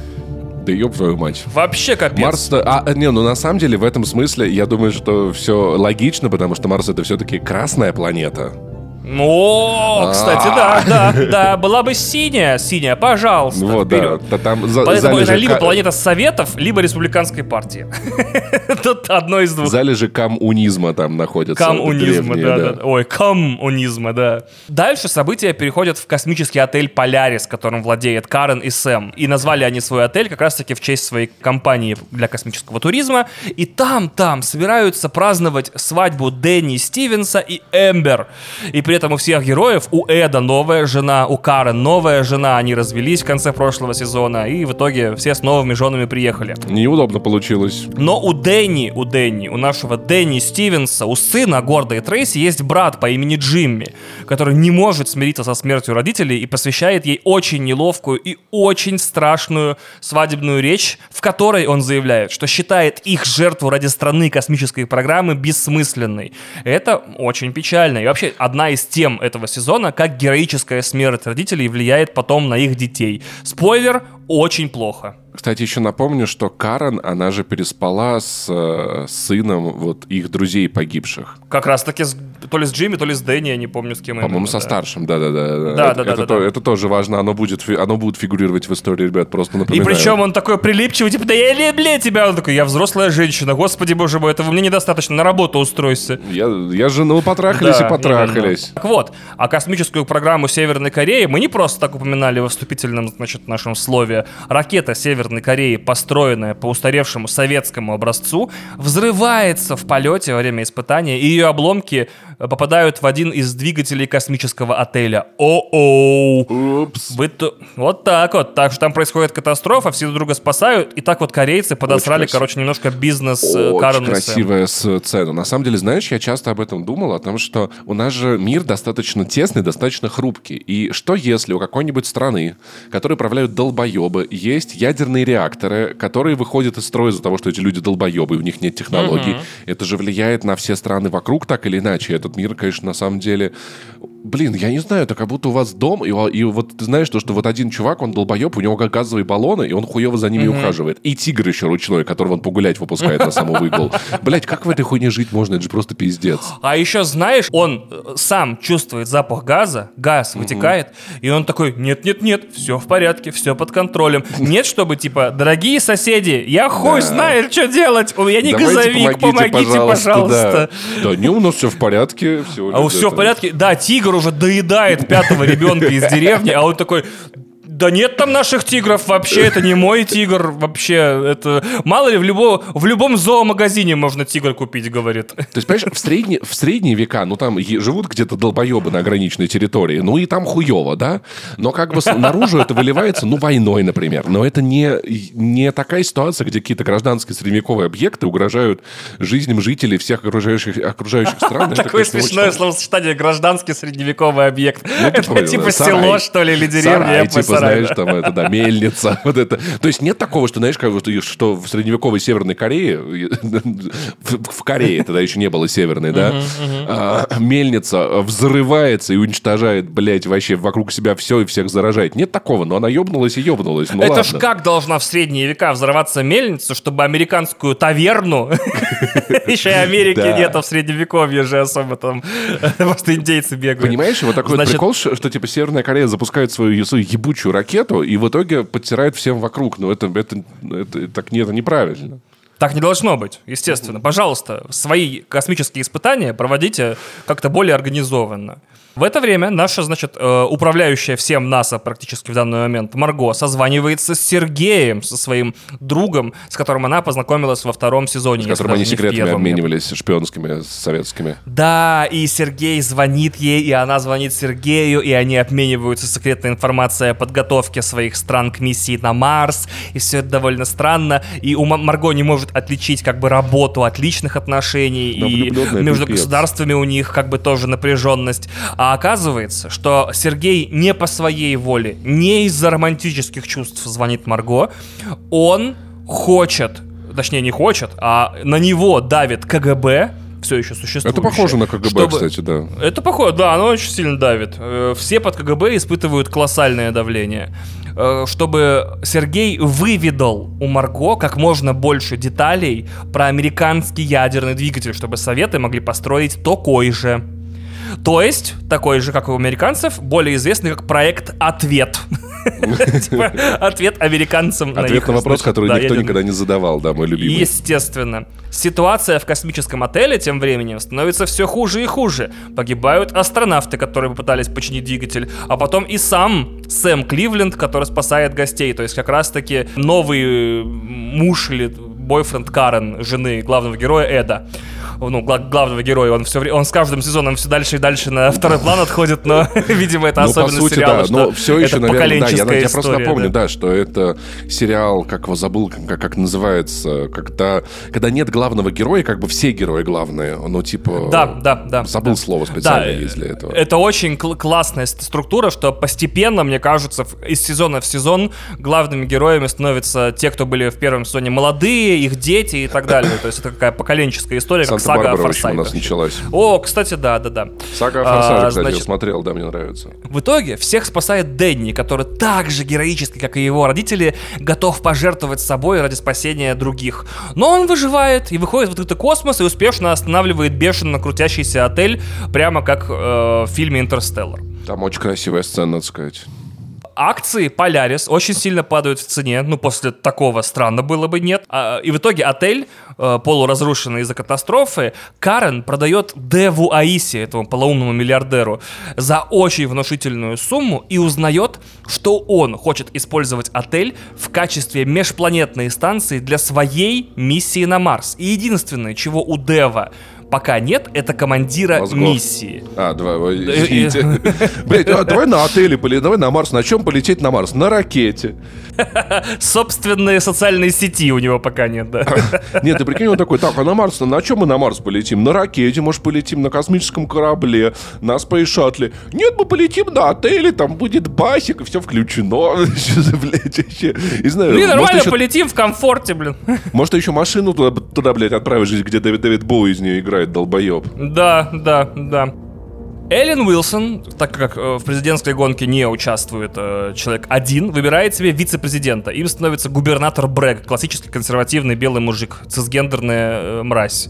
Да ёб твою мать. Вообще капец. Марс, а, э, не, ну на самом деле в этом смысле я думаю, что все логично, потому что Марс это все-таки красная планета. О, кстати, да, да, да, была бы синяя, синяя, пожалуйста, вот, да. Там за- Поэтому это либо планета Советов, либо республиканской партии. Тут одно из двух. залежи коммунизма там находятся. Коммунизма, да, да. Ой, коммунизма, да. Дальше события переходят в космический отель «Полярис», которым владеет Карен и Сэм. И назвали они свой отель как раз-таки в честь своей компании для космического туризма. И там, там собираются праздновать свадьбу Дэнни Стивенса и Эмбер. И при этом у всех героев, у Эда новая жена, у Карен новая жена, они развелись в конце прошлого сезона, и в итоге все с новыми женами приехали. Неудобно получилось. Но у Дэнни, у Дэнни, у нашего Дэнни Стивенса, у сына Горда и Трейси есть брат по имени Джимми, который не может смириться со смертью родителей и посвящает ей очень неловкую и очень страшную свадебную речь, в которой он заявляет, что считает их жертву ради страны космической программы бессмысленной. Это очень печально. И вообще одна из тем этого сезона, как героическая смерть родителей влияет потом на их детей. Спойлер, очень плохо. Кстати, еще напомню, что Карен, она же переспала с э, сыном вот их друзей погибших. Как раз таки с- то ли с Джимми, то ли с Дэнни, я не помню с кем По-моему, со да. старшим, да-да-да. Да, это, да, это, да, то- да. это тоже важно, оно будет, оно будет фигурировать в истории, ребят, просто И напоминаю. причем он такой прилипчивый, типа, да я люблю тебя. Он такой, я взрослая женщина, господи боже мой, этого мне недостаточно, на работу устройся. Я, я же, ну, потрахались Да, и потрахались. именно. Так вот, а космическую программу Северной Кореи мы не просто так упоминали во вступительном, значит, нашем слове. Ракета Северной Кореи, построенная по устаревшему советскому образцу, взрывается в полете во время испытания, и ее обломки попадают в один из двигателей космического отеля. О-оу! Упс. Вы то- Вот так вот. Так что там происходит катастрофа, все друг друга спасают, и так вот корейцы подосрали, красиво. короче, немножко бизнес э, Очень красивая сцена. На самом деле, знаешь, я часто об этом думал, о том, что у нас же мир достаточно тесный, достаточно хрупкий. И что если у какой-нибудь страны, которой управляют долбоебы, есть ядерные реакторы, которые выходят из строя из-за того, что эти люди долбоебы, у них нет технологий. Это же влияет на все страны вокруг так или иначе. Этот мир, конечно, на самом деле... Блин, я не знаю, это как будто у вас дом, и, и вот ты знаешь, то, что вот один чувак, он долбоеб, у него как газовые баллоны, и он хуево за ними ухаживает. И тигр еще ручной, которого он погулять выпускает на самый выгул. Блять, как в этой хуйне жить можно? Это же просто пиздец. А еще, знаешь, он э, сам чувствует запах газа, газ вытекает, и он такой, нет-нет-нет, все в порядке, все под контролем. Нет, чтобы, типа, дорогие соседи, я хуй знает, что делать, меня не газовик, помогите, пожалуйста. Да, не, у нас все в порядке. Все, А у все в порядке? Да, тигр уже доедает пятого ребенка из деревни, а он такой... Да нет там наших тигров, вообще это не мой тигр, вообще это... Мало ли, в, любо, в любом зоомагазине можно тигр купить, говорит. То есть, понимаешь, в, средние, в средние века, ну, там живут где-то долбоебы на ограниченной территории, ну, и там хуево, да? Но как бы наружу это выливается, ну, войной, например. Но это не, не такая ситуация, где какие-то гражданские средневековые объекты угрожают жизням жителей всех окружающих, окружающих стран. Это, Такое смешное словосочетание гражданский средневековый объект. Ну, это понял, типа село, что ли, или деревня. Знаешь, там это, да, мельница, вот это. То есть нет такого, что, знаешь, как, что в средневековой Северной Корее, в, в Корее тогда еще не было Северной, да, а, мельница взрывается и уничтожает, блядь, вообще вокруг себя все и всех заражает. Нет такого, но она ебнулась и ебнулась. Ну, Это ладно. ж как должна в средние века взорваться мельница, чтобы американскую таверну... Еще и Америки Да. нету в средневековье же особо там. Просто индейцы бегают. Понимаешь, вот такой прикол, что, типа Северная Корея запускает свою, свою ебучую ракету и в итоге подтирает всем вокруг. Ну это, это, это, так не, это неправильно. Так не должно быть, естественно. Пожалуйста, свои космические испытания проводите как-то более организованно. В это время наша, значит, э, управляющая всем НАСА практически в данный момент Марго созванивается с Сергеем, со своим другом, с которым она познакомилась во втором сезоне. С которым они секретами обменивались шпионскими, советскими. Да, и Сергей звонит ей, и она звонит Сергею, и они обмениваются секретной информацией о подготовке своих стран к миссии на Марс, и все это довольно странно, и у Ма- Марго не может отличить как бы работу от личных отношений, Да, и между пипец. государствами у них как бы тоже напряженность. А оказывается, что Сергей не по своей воле, не из-за романтических чувств звонит Марго, он хочет, точнее не хочет, а на него давит КГБ, все еще существует. Это похоже на КГБ, кстати, да. Это похоже, да, оно очень сильно давит. Э, Все под КГБ испытывают колоссальное давление. Э, Чтобы Сергей выведал у Марго как можно больше деталей про американский ядерный двигатель, чтобы Советы могли построить такой же. То есть, такой же, как и у американцев, более известный как проект «Ответ». Типа, Ответ американцам на Ответ на вопрос, который никто никогда не задавал, да, мой любимый. Естественно. Ситуация в космическом отеле тем временем становится все хуже и хуже. Погибают астронавты, которые попытались починить двигатель, а потом и сам Сэм Кливленд, который спасает гостей. То есть как раз-таки новый муж или бойфренд Карен, жены главного героя Эда. Ну, гла- главного героя, он все он с каждым сезоном все дальше и дальше на второй план отходит, но, видимо, это Ну, особенность сути, сериала, да, но все еще, наверное, да, я, просто напомню, да. что это сериал, как его забыл, как, как называется, когда, когда нет главного героя, как бы все герои главные, ну, типа... Да, да, да. Забыл да. слово специально Да, есть для этого. Это очень кл- классная ст- структура, что постепенно, мне кажется, из сезона в сезон главными героями становятся те, кто были в первом сезоне молодые, их дети и так далее. То есть это такая поколенческая история, как сага о в общем, у нас началась. О, кстати, да, да, да. Сага о А, Форсаже, кстати, я значит, смотрел, да, мне нравится. в итоге всех спасает Дэнни, который так же героически, как и его родители, готов пожертвовать собой ради спасения других. Но он выживает и выходит в открытый космос и успешно останавливает бешено крутящийся отель, прямо как э, в фильме «Интерстеллар». Там очень красивая сцена, надо сказать. Акции Polaris очень сильно падают в цене. Ну, после такого странно было бы, нет. А, и в итоге отель, э, полуразрушенный из-за катастрофы, Карен продает Деву Аиси, этому полоумному миллиардеру, за очень внушительную сумму и узнает, что он хочет использовать отель в качестве межпланетной станции для своей миссии на Марс. И единственное, чего у Дева пока нет, это командира Мозгов. миссии. А, два, ой, извините. Блять, а давай на отеле полететь, давай на Марс. На чем полететь на Марс? На ракете. Собственные социальные сети у него пока нет, да. Нет, ты прикинь, он такой, так, а на Марс, на чем мы на Марс полетим? На ракете, может, полетим на космическом корабле, на Space Shuttle. Нет, мы полетим на отеле, там будет басик, и все включено. Блядь, вообще? Не знаю, Блин, может, нормально, полетим в комфорте, блин. Может, еще машину туда, блядь, отправишь, где Дэвид, Боуи из нее играет, долбоеб. Да, да, да. Эллен Уилсон, так как э, в президентской гонке не участвует э, человек один, выбирает себе вице-президента. Им становится губернатор Брэг, классический консервативный белый мужик, цисгендерная э, мразь.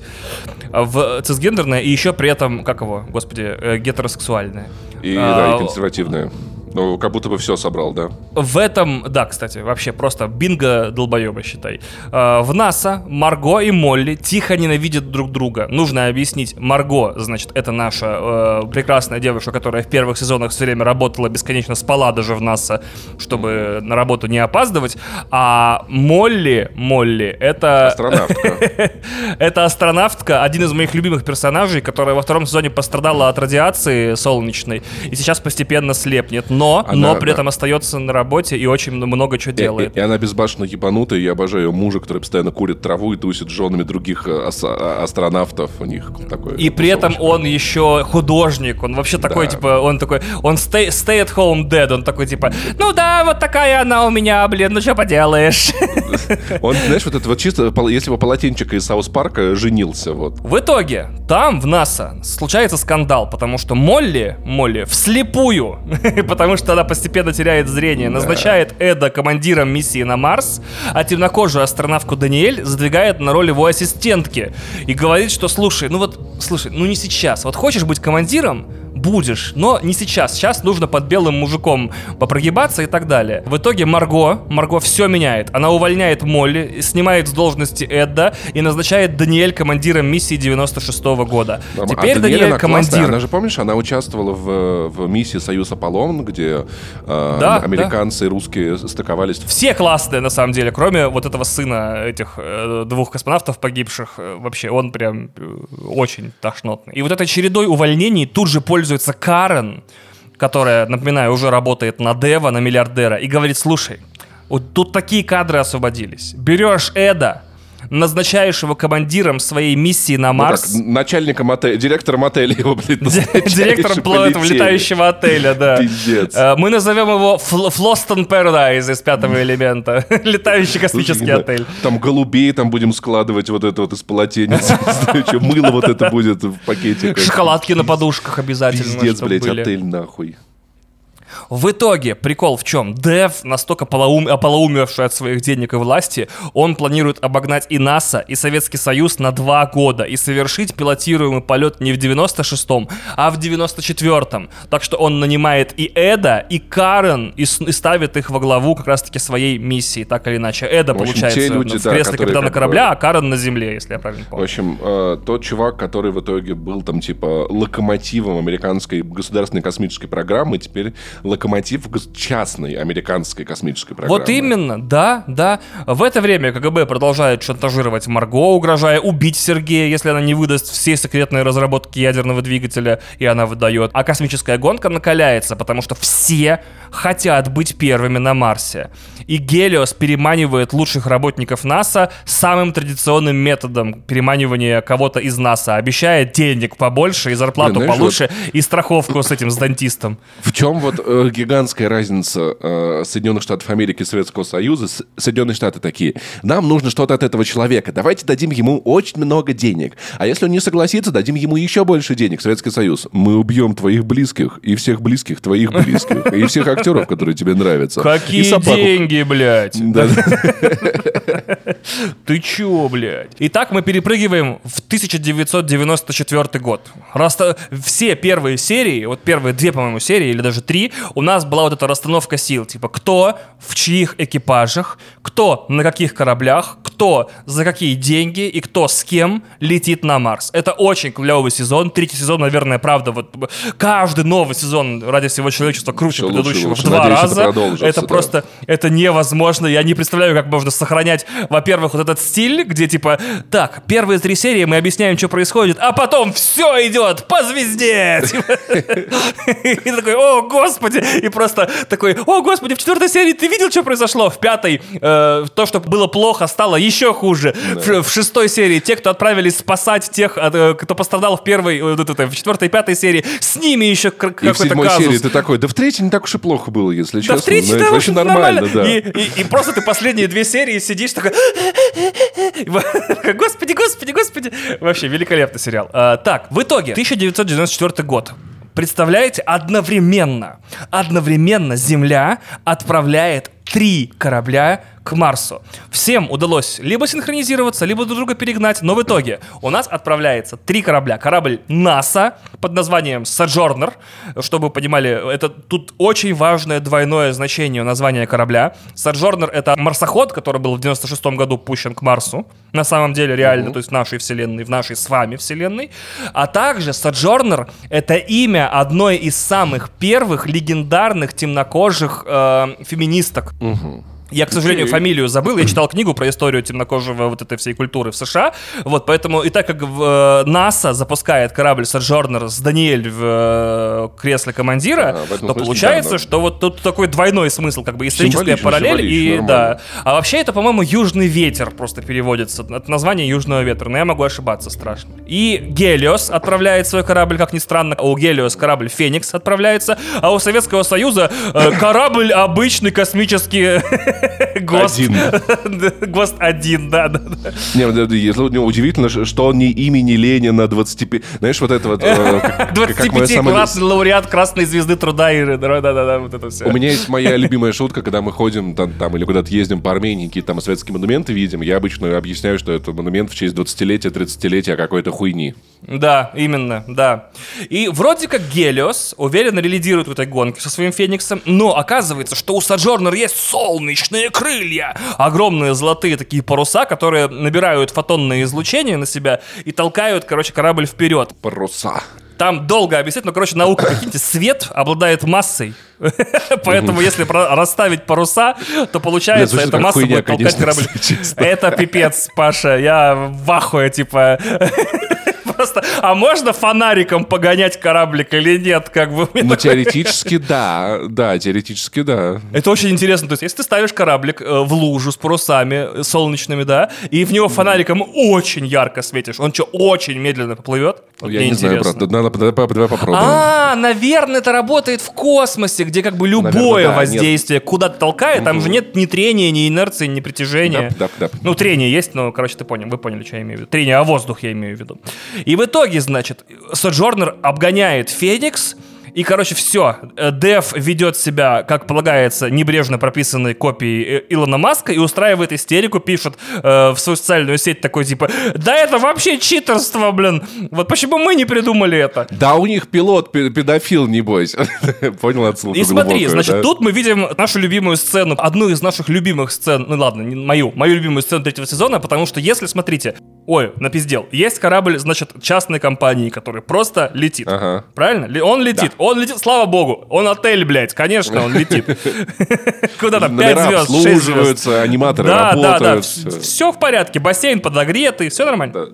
В цисгендерная и еще при этом, как его, господи, э, гетеросексуальная. И, А, да, и консервативная. Ну, как будто бы все собрал, да. В этом, да, кстати, вообще просто бинго долбоеба, считай. Э, В НАСА Марго и Молли тихо ненавидят друг друга. Нужно объяснить. Марго, значит, это наша э, прекрасная девушка, которая в первых сезонах все время работала, бесконечно спала даже в НАСА, чтобы на работу не опаздывать. А Молли, Молли, это... Астронавтка. Это астронавтка, один из моих любимых персонажей, которая во втором сезоне пострадала от радиации солнечной и сейчас постепенно слепнет. Но, Она- но при да. этом остается на работе и очень много чего делает. и- и она безбашенно ебанутая. Я обожаю ее мужа, который постоянно курит траву и тусит с женами других э, ас- а- астронавтов. У них такой... И при этом он еще художник, он вообще такой, Да. типа, он такой, он stay, stay at home dead, он такой, типа, ну да, вот такая она у меня, блин, ну что поделаешь. Он, знаешь, вот это вот чисто, если бы полотенчика из Саус Парка женился, вот. В итоге, там, в НАСА, случается скандал, потому что Молли, Молли, вслепую, потому что она постепенно теряет зрение, назначает Эда командиром миссии на Марс, а темнокожую астронавтку Даниэль задвигает на роль его ассистентки и говорит, что, слушай, ну вот, слушай, ну не сейчас, вот хочешь быть командиром, будешь, но не сейчас. Сейчас нужно под белым мужиком попрогибаться и так далее. В итоге Марго, Марго все меняет. Она увольняет Молли, снимает с должности Эдда и назначает Даниэль командиром миссии 96 года. А Теперь Даниэль, Даниэль она классная. командир. Она же, помнишь, она участвовала в, в миссии «Союз Аполлон», где э, Да, американцы и русские стыковались. Все классные, на самом деле, кроме вот этого сына этих э, двух космонавтов погибших. Э, вообще, он прям э, очень тошнотный. И вот этой чередой увольнений тут же пользуется Карен, которая, напоминаю, уже работает на Дева, на миллиардера, и говорит, слушай, вот тут такие кадры освободились. Берешь Эда, назначаешь его командиром своей миссии на Ну так, Марс, начальником отеля, директором отеля его, блин, директором этого летающего отеля, да. Пиздец. Э, Мы назовем его Фл- Флостон Paradise из пятого элемента. Летающий космический отель. Там голубей там будем складывать вот это вот из полотенец. Мыло вот это будет в пакетиках. Шоколадки на подушках обязательно. Пиздец, блядь, отель нахуй. В итоге, прикол в чем? Дев, настолько полоум- ополоумевший от своих денег и власти, он планирует обогнать и НАСА, и Советский Союз на два года и совершить пилотируемый полет не в 96-м, а в 94-м. Так что он нанимает и Эда, и Карен, и, и ставит их во главу как раз-таки своей миссии, так или иначе. Эда, В общем, получается, те люди, в да, кресле которые капитана как бы- корабля, а Карен на земле, если я правильно В помню. общем, э, тот чувак, который в итоге был там типа локомотивом американской государственной космической программы, теперь локомотив частной американской космической программы. Вот именно, да, да. В это время КГБ продолжает шантажировать Марго, угрожая убить Сергея, если она не выдаст все секретные разработки ядерного двигателя, и она выдает. А космическая гонка накаляется, потому что все хотят быть первыми на Марсе. И Гелиос переманивает лучших работников НАСА самым традиционным методом переманивания кого-то из НАСА, обещая денег побольше и зарплату Блин, знаешь, получше, и страховку с этим, с дантистом. В чем вот э, гигантская разница э, Соединенных Штатов Америки и Советского Союза? С- Соединенные Штаты такие, нам нужно что-то от этого человека, давайте дадим ему очень много денег. А если он не согласится, дадим ему еще больше денег. Советский Союз, мы убьем твоих близких и всех близких твоих близких, и всех актеров, которые тебе нравятся. Какие деньги, блядь? Да. Ты чё, блядь? Итак, мы перепрыгиваем в 1994 год. Раста... Все первые серии, вот первые две, по-моему, серии, или даже три, у нас была вот эта расстановка сил. Типа, кто в чьих экипажах, кто на каких кораблях, кто за какие деньги и кто с кем летит на Марс. Это очень клевый сезон. Третий сезон, наверное, правда, вот каждый новый сезон ради всего человечества круче лучше и предыдущего лучше. в два Надеюсь, это раза. это да. просто, это невозможно. Я не представляю, как можно сохранять, во-первых, вот этот стиль, где типа, так, первые три серии мы объясняем, что происходит, а потом все идет по звезде. Типа. И такой, о, господи. И просто такой, о, господи, в четвертой серии ты видел, что произошло? В пятой э, то, что было плохо, стало еще хуже. В, шестой серии те, кто отправились спасать тех, э, кто пострадал в первой, э, в четвертой и пятой серии, с ними еще к- И в какой-то седьмой казус. серии ты такой, да в третьей не так уж и плохо было, если Да честно. в третьей, да, вообще нормально, да. И просто ты последние две серии сидишь такой... Господи, господи, господи. Вообще, великолепный сериал. А, так, в итоге, 1994 год. Представляете, одновременно, одновременно Земля отправляет три корабля к Марсу. Всем удалось либо синхронизироваться, либо друг друга перегнать, но в итоге у нас отправляется три корабля. Корабль НАСА под названием Sojourner, чтобы вы понимали, это тут очень важное двойное значение названия корабля. Sojourner — это марсоход, который был в 96 году пущен к Марсу, на самом деле реально, то есть в нашей вселенной, в нашей с вами вселенной. А также Sojourner — это имя одной из самых первых легендарных темнокожих э, феминисток. Я, к сожалению, фамилию забыл. Я читал книгу про историю темнокожего вот этой всей культуры в США. Вот, поэтому и так как в, э, НАСА запускает корабль Sojourner с Даниэль в э, кресле командира, этом то получается, да, да. что вот тут такой двойной смысл, как бы историческая параллель и да. А вообще это, по-моему, Южный ветер просто переводится от названия Южного ветра, но я могу ошибаться страшно. И Гелиос отправляет свой корабль, как ни странно. У Гелиос корабль Феникс отправляется, а у Советского Союза э, корабль обычный космический ГОСТ. Один. ГОСТ один, да, да, да. Не, да, да, если у него удивительно, что он не имени Ленина 25... Знаешь, вот это вот... э, как- как моя самая- 25-классный лауреат Красной Звезды Труда и да, да, да, да, вот это все. У меня есть моя любимая шутка, когда мы ходим там, или куда-то ездим по Армении, какие-то там советские монументы видим. Я обычно объясняю, что это монумент в честь 20-летия, 30-летия какой-то хуйни. Да, именно, да. И вроде как Гелиос уверенно лидирует в этой гонке со своим Фениксом, но оказывается, что у Соджорнер есть солнечные крылья. Огромные золотые такие паруса, которые набирают фотонное излучение на себя и толкают, короче, корабль вперед. Паруса. Там долго объяснять, но, короче, наука, прикиньте, свет обладает массой. Поэтому, если расставить паруса, то получается, эта масса будет толкать корабль. Это пипец, Паша. Я в ахуе, типа... Просто, а можно фонариком погонять кораблик или нет? Как бы Ну, теоретически, да. Да, теоретически, да. Это очень интересно. То есть, если ты ставишь кораблик э, в лужу с парусами э, солнечными, да, и в него фонариком очень ярко светишь, он что, очень медленно поплывет? Вот Я не знаю, интересно. брат. Надо, давай, давай попробуем. А, наверное, это работает в космосе, где как бы любое Наверное, да, воздействие куда-то толкает, там же нет ни трения, ни инерции, ни притяжения. Дап, дап, дап. Ну, трение есть, но, короче, ты понял, вы поняли, что я имею в виду. Трение, а воздух я имею в виду. И в итоге, значит, Соджорнер обгоняет Феникс, и, короче, все. Дев ведет себя, как полагается, небрежно прописанной копией э, Илона Маска и устраивает истерику, пишет э, в свою социальную сеть такой, типа, да это вообще читерство, блин. Вот почему мы не придумали это? Да, у них пилот пе- педофил, небось. Понял отсылку И смотри, значит, тут мы видим нашу любимую сцену, одну из наших любимых сцен, ну ладно, не мою, мою любимую сцену третьего сезона, потому что если, смотрите, ой, напиздел, есть корабль, значит, частной компании, который просто летит. Ага. Правильно? Он летит, он летит, слава богу, он отель, блядь, конечно, он летит. Куда там, 5 Номера звезд, 6 звезд. аниматоры Да, да, да, работают. все в порядке, бассейн подогретый, все нормально.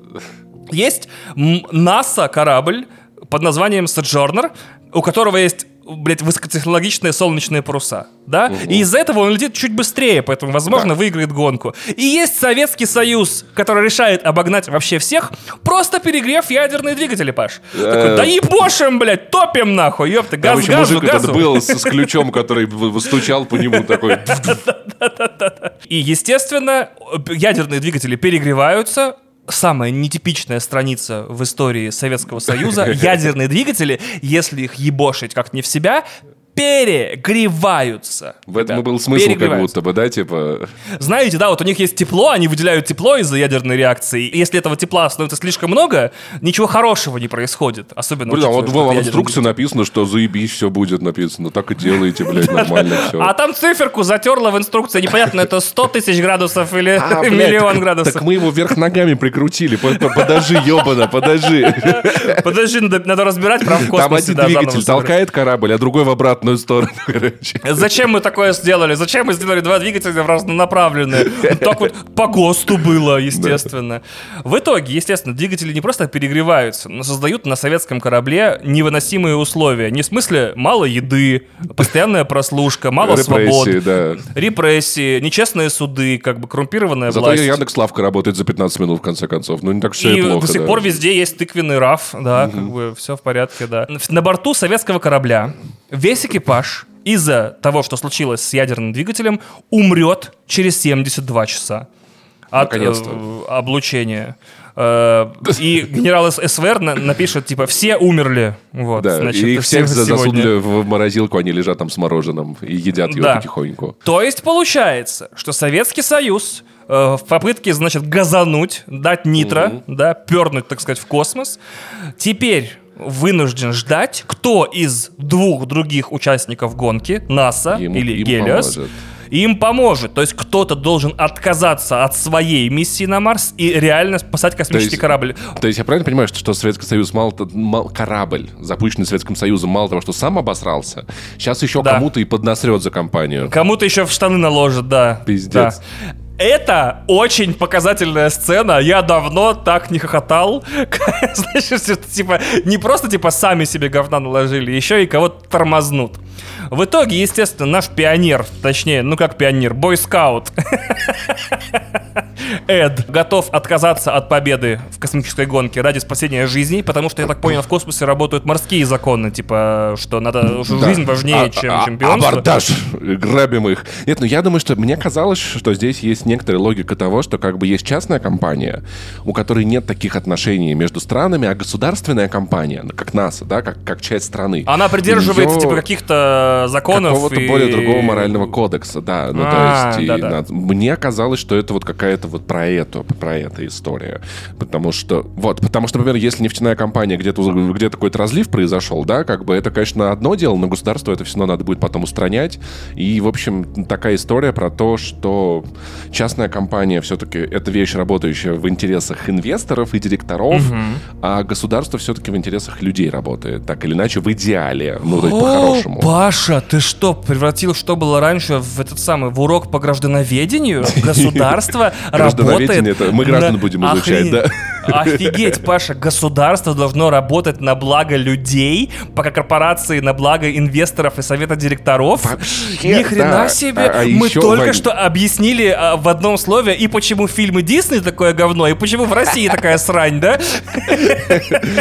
Есть НАСА корабль под названием Sojourner, у которого есть блядь, высокотехнологичные солнечные паруса, да? И из-за этого он летит чуть быстрее, поэтому, возможно, Да. выиграет гонку. И есть Советский Союз, который решает обогнать вообще всех, просто перегрев ядерные двигатели, Паш. Такой, да ебошим, блядь, топим нахуй, ёпта, Там газ, еще газу, мужик этот газу. был с, с ключом, который стучал по нему такой. И, естественно, ядерные двигатели перегреваются. Самая нетипичная страница в истории Советского Союза. Ядерные двигатели, если их ебошить как не в себя, перегреваются. В этом и Ребят, был смысл как будто бы, да, типа... Знаете, да, вот у них есть тепло, они выделяют тепло из-за ядерной реакции. И если этого тепла становится слишком много, ничего хорошего не происходит. Особенно Блин, а вот в инструкции написано, что заебись, все будет написано. Так и делаете, блядь, нормально все. А там циферку затерла в инструкции. Непонятно, это 100 тысяч градусов или А, миллион градусов. Так мы его вверх ногами прикрутили. По- по- Подожди, ебана, подожди. Подожди, надо, разбирать прям в космосе. Там один да, двигатель толкает корабль, а другой в обратную сторону, короче. Зачем мы такое сделали? Зачем мы сделали два двигателя разнонаправленные? Вот Так вот по ГОСТу было, естественно. В итоге, естественно, двигатели не просто перегреваются, но создают на советском корабле невыносимые условия. Не в смысле мало еды, постоянная прослушка, мало свобод, Репрессии, да. репрессии, нечестные суды, как бы коррумпированная Зато власть. Яндекс Лавка работает за 15 минут, в конце концов. Ну, не так все И и плохо. до сих да. пор везде есть тыквенный раф, да, как бы все в порядке, да. На борту советского корабля весь экипаж из-за того, что случилось с ядерным двигателем, умрет через 72 часа от э, облучения. Э, И генерал СВР на- напишет, типа, все умерли. Вот, Да, значит, и их всех засунули в морозилку, они лежат там с мороженым и едят его Да. потихоньку. То есть получается, что Советский Союз э, в попытке, значит, газануть, дать нитро, да, пернуть, так сказать, в космос, теперь вынужден ждать, кто из двух других участников гонки, НАСА Им- или им Гелиос, поможет. им поможет. То есть кто-то должен отказаться от своей миссии на Марс и реально спасать космический есть- корабль. То есть я правильно понимаю, что, что Советский Союз мало, то- мал- корабль, запущенный Советским Союзом, мало того, что сам обосрался, сейчас еще Да. кому-то и поднасрет за компанию. Кому-то еще в штаны наложат, да. Пиздец. Да. Это очень показательная сцена. Я давно так не хохотал. Что, типа, не просто типа сами себе говна наложили, еще и кого-то тормознут. В итоге, естественно, наш пионер, точнее, ну как пионер, бойскаут, Эд готов отказаться от победы в космической гонке ради спасения жизней, потому что, я так понял, в космосе работают морские законы, типа, что надо, что Да. жизнь важнее, А- чем а- чемпионство. Абордаж! Грабим их. Нет, ну я думаю, что мне казалось, что здесь есть некоторая логика того, что как бы есть частная компания, у которой нет таких отношений между странами, а государственная компания, ну, как НАСА, да, как, как часть страны. Она придерживается, неё типа, каких-то законов Какого-то и- более другого морального кодекса, да. Ну, А, то есть, и да-да. над- мне казалось, что это вот какая-то вот про это, про это история. Потому что, вот, потому что, например, если нефтяная компания где-то, где-то какой-то разлив произошел, да, как бы это, конечно, одно дело, но государство это все равно надо будет потом устранять. И, в общем, такая история про то, что частная компания все-таки это вещь, работающая в интересах инвесторов и директоров, а государство все-таки в интересах людей работает, так или иначе, в идеале, ну, то есть по-хорошему. О, Паша, ты что, превратил, что было раньше, в этот самый, в урок по граждановедению? Государство работает... мы граждан будем изучать, да? Офигеть, Паша, государство должно работать на благо людей, пока корпорации на благо инвесторов и совета директоров. Вообще, Ни хрена да. себе. А- а Мы только Вань- что объяснили а, в одном слове и почему фильмы Дисней такое говно, и почему в России такая срань, да?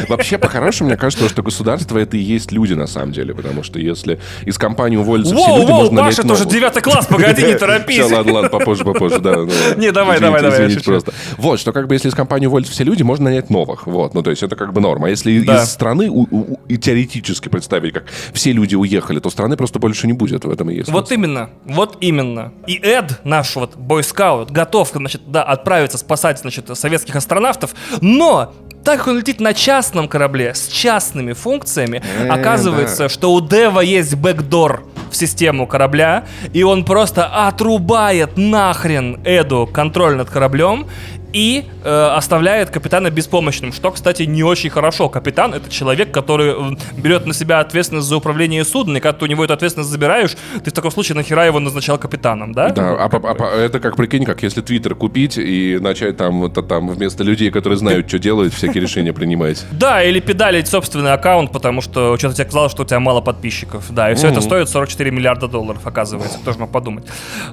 Вообще, по-хорошему, мне кажется, что государство это и есть люди на самом деле, потому что если из компании уволятся все люди, можно Паша, новых. девятый класс, погоди, не торопись. Ладно, ладно, попозже, попозже, да. Не, давай, давай, давай, просто. Вот, что как бы если из компании уволятся все люди, можно нанять новых. Вот, ну то есть это как бы норма. А если Да. из страны у- у- и теоретически представить, как все люди уехали, то страны просто больше не будет. В этом и есть. Вот именно, вот именно. И Эд, наш вот бойскаут, готов, значит, да, отправиться спасать, значит, советских астронавтов, но так как он летит на частном корабле с частными функциями, Э, оказывается, что у Дева есть бэкдор в систему корабля, и он просто отрубает нахрен Эду контроль над кораблем и э, оставляет капитана беспомощным, что, кстати, не очень хорошо. Капитан — это человек, который э, берет на себя ответственность за управление судном, и когда ты у него эту ответственность забираешь, ты в таком случае нахера его назначал капитаном, да? Да, а, по- а по- это как прикинь, как если Твиттер купить и начать там, а там вместо людей, которые знают, что делают, всякие решения принимать. Да, или педалить собственный аккаунт, потому что что-то тебе казалось, что у тебя мало подписчиков. Да, и все это стоит 44 миллиарда долларов, оказывается. Кто же мог подумать?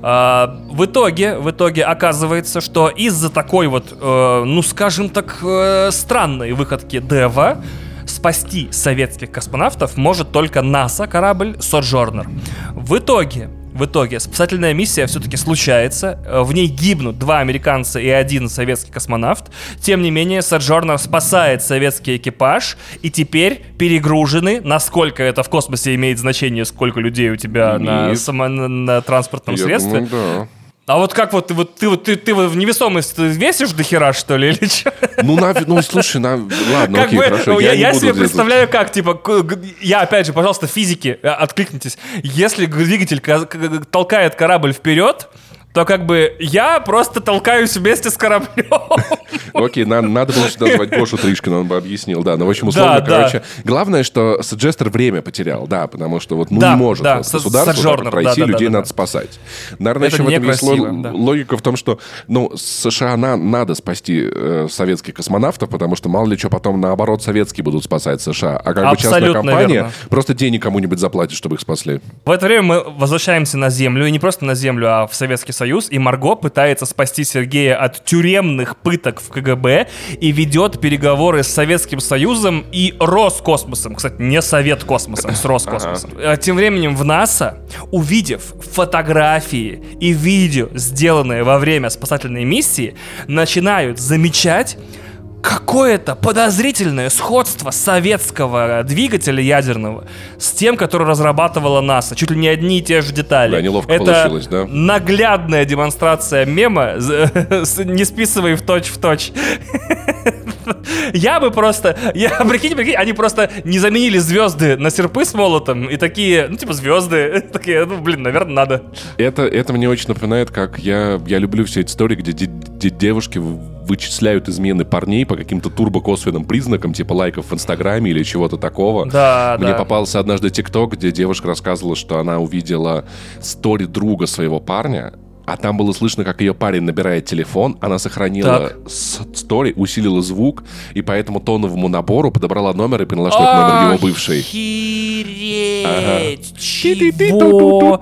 А, в итоге, в итоге оказывается, что из-за такой вот, э, ну скажем так, э, странной выходки Дева спасти советских космонавтов может только НАСА корабль Соджорнер. В итоге, в итоге спасательная миссия все-таки случается, э, в ней гибнут два американца и один советский космонавт. Тем не менее, Соджорнер спасает советский экипаж, и теперь перегружены, насколько это в космосе имеет значение, сколько людей у тебя на, само- на, на транспортном Я средстве. думаю, да. А вот как вот ты вот ты вот ты, ты вот в невесомость ты весишь до хера, что ли, или что? Ну, на, ну, слушай, на, ладно, как окей, бы, хорошо. ну, я, я буду себе представляю, как, типа, я, опять же, пожалуйста, физики, э, откликнитесь. Если двигатель толкает корабль вперед, то как бы я просто толкаюсь вместе с кораблем. Окей, на- надо было сюда звать Гошу Тришкина, он бы объяснил, да. Но, в общем, условно, короче, главное, что Саджестер время потерял, да, потому что вот, ну, не может государство пройти, людей надо спасать. Наверное, Это еще в этом есть логика в том, что, ну, США на- надо спасти э, советских космонавтов, потому что мало ли что потом, наоборот, советские будут спасать США. А как бы частная компания просто денег кому-нибудь заплатит, чтобы их спасли. В это время мы возвращаемся на Землю, и не просто на Землю, а в Советский Союз, и Марго пытается спасти Сергея от тюремных пыток в КГБ и ведет переговоры с Советским Союзом и Роскосмосом. Кстати, не Совет Космосом, с Роскосмосом. А Тем временем в НАСА, увидев фотографии и видео, сделанные во время спасательной миссии, начинают замечать какое-то подозрительное сходство советского двигателя ядерного с тем, который разрабатывала НАСА. Чуть ли не одни и те же детали. Да, неловко Это получилось, да? наглядная демонстрация мема, не списывай в точь в точь. Я бы просто, я, прикинь, прикинь, они просто не заменили звезды на серпы с молотом и такие, ну типа звезды, такие, ну блин, наверное, надо. Это, это мне очень напоминает, как я, я люблю все эти истории, где, де- де- девушки вычисляют измены парней по каким-то турбокосвенным признакам, типа лайков в Инстаграме или чего-то такого. Да, Мне да. попался однажды ТикТок, где девушка рассказывала, что она увидела стори друга своего парня, а там было слышно, как ее парень набирает телефон, она сохранила стори, усилила звук, и по этому тоновому набору подобрала номер и поняла, что это номер его бывшей. Охереть! Чего?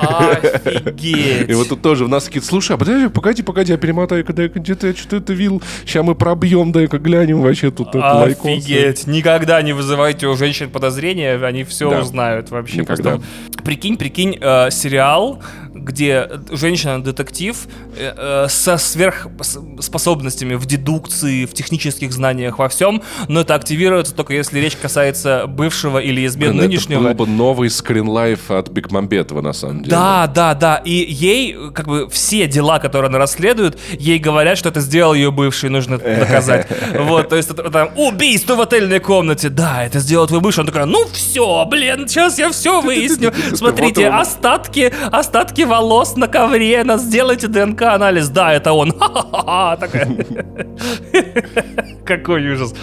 Офигеть! И вот тут тоже у нас такие, слушай, а подожди, погоди, погоди, я перемотаю, когда я где-то я что-то видел. Сейчас мы пробьем, дай-ка глянем вообще тут. Офигеть! Никогда не вызывайте у женщин подозрения, они все узнают вообще. Никогда. Прикинь, прикинь, э, сериал, где женщина-детектив э, э, со сверхспособностями в дедукции, в технических знаниях, во всем, но это активируется только если речь касается бывшего или измен Блин, нынешнего. Это был бы новый скринлайф от Бекмамбетова, на самом деле. Да, да, да. И ей, как бы, все дела, которые она расследует, ей говорят, что это сделал ее бывший, нужно доказать. Вот, то есть там убийство в отельной комнате. Да, это сделал твой бывший. Он такой, ну все, блин, сейчас я все выясню. Смотрите, он. остатки, остатки волос на ковре, нас сделайте ДНК-анализ. Да, это он. Какой ужас.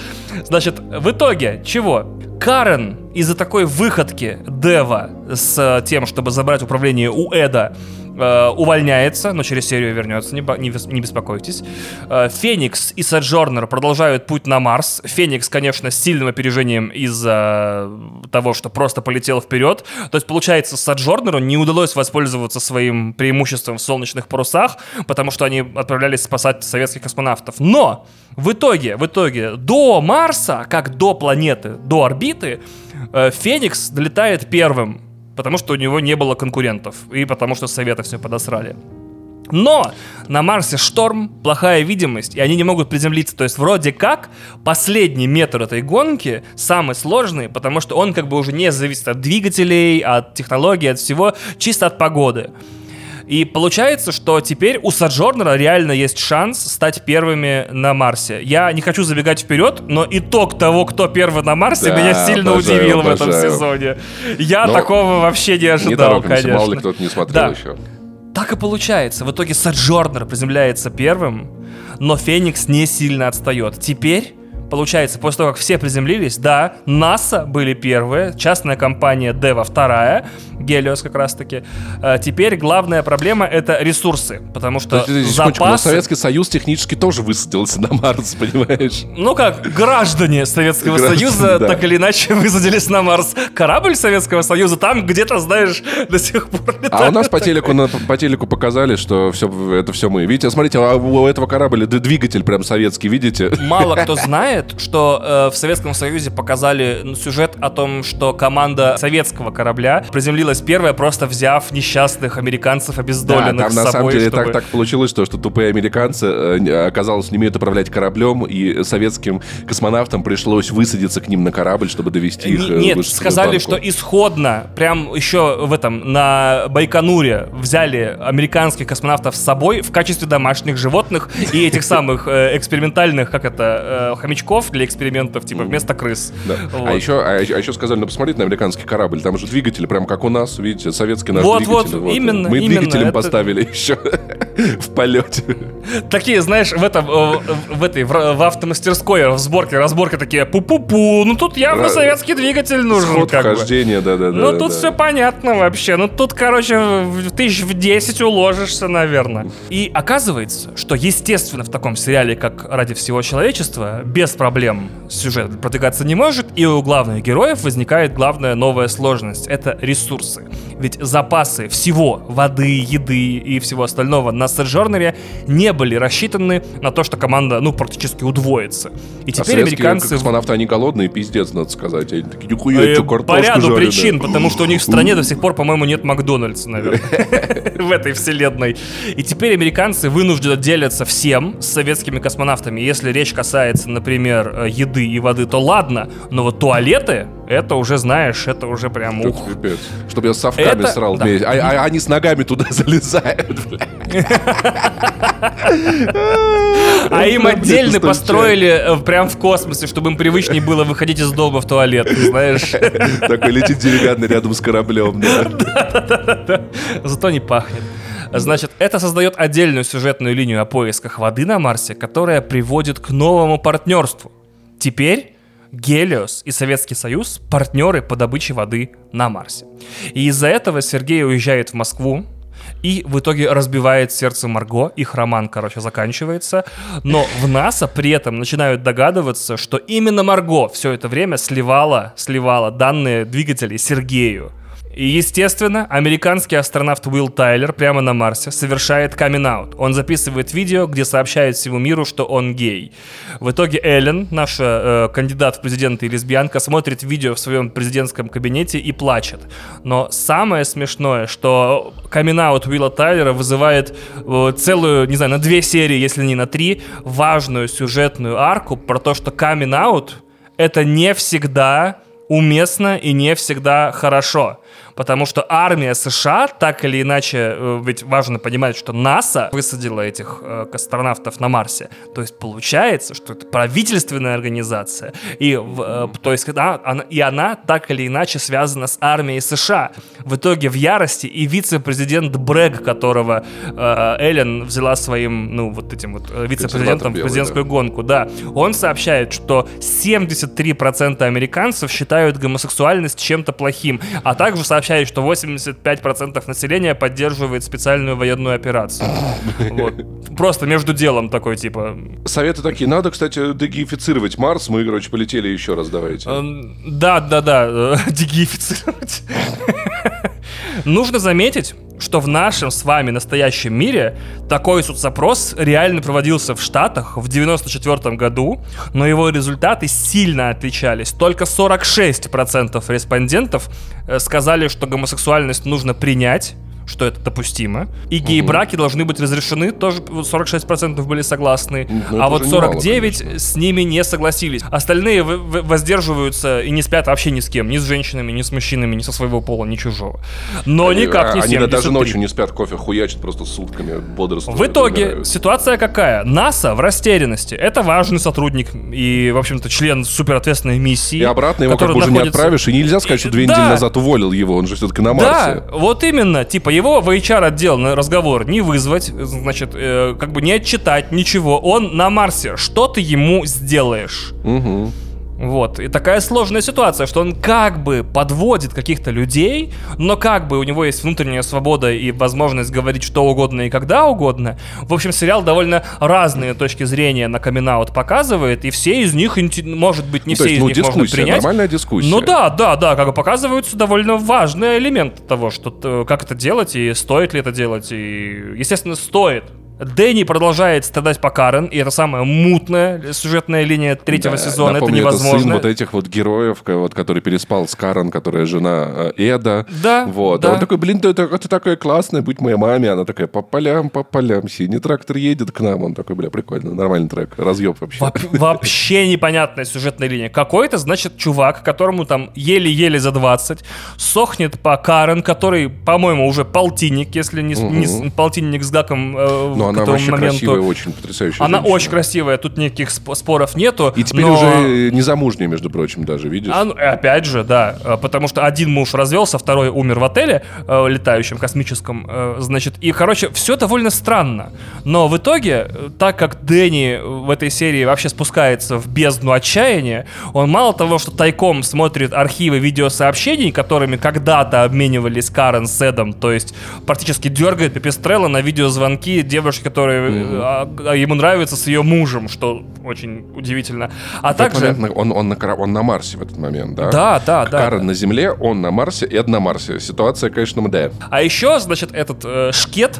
Значит, в итоге чего? Карен из-за такой выходки Дева с э, тем, чтобы забрать управление у Эда, э, увольняется, но через серию вернется, не, не не беспокойтесь. Э, Феникс и Соджорнер продолжают путь на Марс. Феникс, конечно, с сильным опережением из-за того, что просто полетел вперед. То есть, получается, Соджорнеру не удалось воспользоваться своим преимуществом в солнечных парусах, потому что они отправлялись спасать советских космонавтов. Но в итоге, в итоге, до Марса, как до планеты, до орбиты, э, Феникс долетает первым, потому что у него не было конкурентов, и потому что Советы все подосрали. Но на Марсе шторм, плохая видимость, и они не могут приземлиться. То есть вроде как последний метр этой гонки самый сложный, потому что он как бы уже не зависит от двигателей, от технологий, от всего, чисто от погоды. И получается, что теперь у Соджорнера реально есть шанс стать первыми на Марсе. Я не хочу забегать вперед, но итог того, кто первый на Марсе, Да, меня сильно обожаю, удивил в этом обожаю. сезоне. Я Но такого вообще не Не ожидал, торопимся, конечно. мало ли кто-то не смотрел Да. еще. Так и получается. В итоге Соджорнер приземляется первым, но Феникс не сильно отстает. Теперь, получается, после того, как все приземлились, да, НАСА были первые, частная компания Дева вторая, Гелиос как раз-таки. Э, Теперь главная проблема — это ресурсы, потому что Подожди, запасы... Советский Союз технически тоже высадился на Марс, понимаешь? Ну как, граждане Советского Граждане, Союза да. так или иначе высадились на Марс. Корабль Советского Союза там где-то, знаешь, до сих пор летает. А у нас по телеку, на- по телеку показали, что все, это все мы. Видите, смотрите, а у этого корабля двигатель прям советский, видите? Мало кто знает, что э, в Советском Союзе показали сюжет о том, что команда советского корабля приземлилась случилось первое, просто взяв несчастных американцев обездоленных Да, там с на собой, самом деле чтобы- так, так получилось, что, что тупые американцы, э, оказалось, не умеют управлять кораблем, и советским космонавтам пришлось высадиться к ним на корабль, чтобы довести их. Не- э, Нет, сказали, что исходно, прям еще в этом, на Байконуре взяли американских космонавтов с собой в качестве домашних животных и этих самых э, экспериментальных, как это, э, хомячков для экспериментов, типа вместо крыс. Да. Вот. А, еще, а, а еще сказали, ну посмотрите на американский корабль, там же двигатели, прям как у нас, видите, советский наш Вот, двигатель. вот, именно, Мы именно, двигателем это- поставили еще в полете. Такие, знаешь, в этом, в этой, в, автомастерской, в сборке, разборке такие, пу-пу-пу, ну тут явно советский двигатель нужен, Сход, вхождение, да-да-да. Ну, тут все понятно вообще. Ну, тут, короче, тысяч в 10 уложишься, наверное. И оказывается, что, естественно, в таком сериале, как «Ради всего человечества», без проблем сюжет продвигаться не может, и у главных героев возникает главная новая сложность — это ресурсы. Ведь запасы всего, воды, еды и всего остального на Сержорнере не были рассчитаны на то, что команда, ну, практически удвоится. И А теперь советские американцы... космонавты, они голодные, пиздец, надо сказать. Они такие, нихуя, Э, что, По картошку ряду жареная». причин, потому что у них в стране до сих пор, по-моему, нет Макдональдса, наверное, в этой вселенной. И теперь американцы вынуждены делиться всем с советскими космонавтами. Если речь касается, например, э, еды и воды, то ладно, но вот туалеты, это уже, знаешь, это уже прям ух. пипец. Чтобы я с совками Это- срал да. вместе. А, а они с ногами туда залезают. А им отдельно построили э, прям в космосе, чтобы им привычнее было выходить из дома в туалет, знаешь. Такой летит деревянный рядом с кораблем. Зато не пахнет. Значит, это создает отдельную сюжетную линию о поисках воды на Марсе, которая приводит к новому партнерству. Теперь Гелиос и Советский Союз – партнеры по добыче воды на Марсе. И из-за этого Сергей уезжает в Москву, и в итоге разбивает сердце Марго, их роман, короче, заканчивается. Но в НАСА при этом начинают догадываться, что именно Марго все это время сливала, сливала данные двигателей Сергею. И, естественно, американский астронавт Уилл Тайлер прямо на Марсе совершает камин Он записывает видео, где сообщает всему миру, что он гей. В итоге Эллен, наша э, кандидат в президенты и лесбиянка, смотрит видео в своем президентском кабинете и плачет. Но самое смешное, что камин Уилла Тайлера вызывает э, целую, не знаю, на две серии, если не на три, важную сюжетную арку про то, что камин это не всегда уместно и не всегда хорошо. Потому что армия США, так или иначе, э, ведь важно понимать, что НАСА высадила этих э, астронавтов на Марсе. То есть получается, что это правительственная организация. И, э, то есть, она, она- и она так или иначе связана с армией США. В итоге в ярости и вице-президент Брэг, которого э, Эллен взяла своим, ну, вот этим вот э, вице-президентом в президентскую гонку, да, он сообщает, что 73% американцев считают гомосексуальность чем-то плохим, а также сообщает, что 85% населения поддерживает специальную военную операцию. Вот. Просто между делом такой, типа... Советы такие. Надо, кстати, дегифицировать Марс. Мы, короче, полетели еще раз, давайте. эм, Да, да, да, дегифицировать. Нужно заметить, что в нашем с вами настоящем мире такой соцопрос реально проводился в Штатах в 94 году, но его результаты сильно отличались. Только 46% респондентов э, сказали, что гомосексуальность нужно принять, что это допустимо. И гей-браки должны быть разрешены, тоже 46% были согласны. Ну, а вот же немало, 49 конечно. с ними не согласились. Остальные воздерживаются и не спят вообще ни с кем. Ни с женщинами, ни с мужчинами, ни со своего пола, ни чужого. Но Они- никак не Они 73. даже ночью не спят, кофе хуячат просто сутками бодрствуют. В итоге умирают. ситуация какая? НАСА в растерянности. Это важный сотрудник и, в общем-то, член суперответственной миссии. И обратно его как бы уже не находится- отправишь, и нельзя сказать, что две Да. недели назад уволил его, он же все-таки на Марсе. Да, вот именно. Типа его в HR-отдел на разговор не вызвать, значит, э, как бы не отчитать, ничего. Он на Марсе. Что ты ему сделаешь? Мгм. Вот. И такая сложная ситуация, что он как бы подводит каких-то людей, но как бы у него есть внутренняя свобода и возможность говорить что угодно и когда угодно. В общем, сериал довольно разные точки зрения на камин показывает, и все из них, может быть, не Ну, все есть, из ну, них можно принять. нормальная дискуссия. Ну да, да, да, как бы показываются довольно важные элементы того, что как это делать и стоит ли это делать. И, естественно, стоит. Дэнни продолжает страдать по Карен, и это самая мутная сюжетная линия третьего Да, сезона. напомню, это невозможно. сын вот этих вот героев, вот, который переспал с Карен, которая жена э, Эда. Да, Вот. да. А он такой, блин, ты, ты, ты такая классная, будь моей маме. Она такая, по полям, по полям, синий трактор едет к нам. Он такой, бля, прикольно, нормальный трек, разъеб вообще. Воп- вообще непонятная сюжетная линия. Какой-то, значит, чувак, которому там еле-еле за 20, сохнет по Карен, который, по-моему, уже полтинник, если не, с- не полтинник с гаком э, Но к она этому вообще моменту. красивая, очень потрясающая Она женщина. очень красивая, тут никаких сп- споров нету. И теперь но- уже не замужняя, между прочим, даже, видишь? А, ну, опять же, да, э, потому что один муж развелся, второй умер в отеле э, летающем, космическом, э, значит, и, короче, все довольно странно. Но в итоге, э, так как Дэнни в этой серии вообще спускается в бездну отчаяния, он мало того, что тайком смотрит архивы видеосообщений, которыми когда-то обменивались Карен с Эдом, то есть практически дергает Пепестрелла на видеозвонки девушки, которые э, а, а, ему нравятся с ее мужем, что очень удивительно. А В также... момент он, он, на, он на Марсе в этот момент, да? Да, да, да. Карен на Земле, он на Марсе, Эд на Марсе. Ситуация, конечно, МД. А еще, значит, этот э, шкет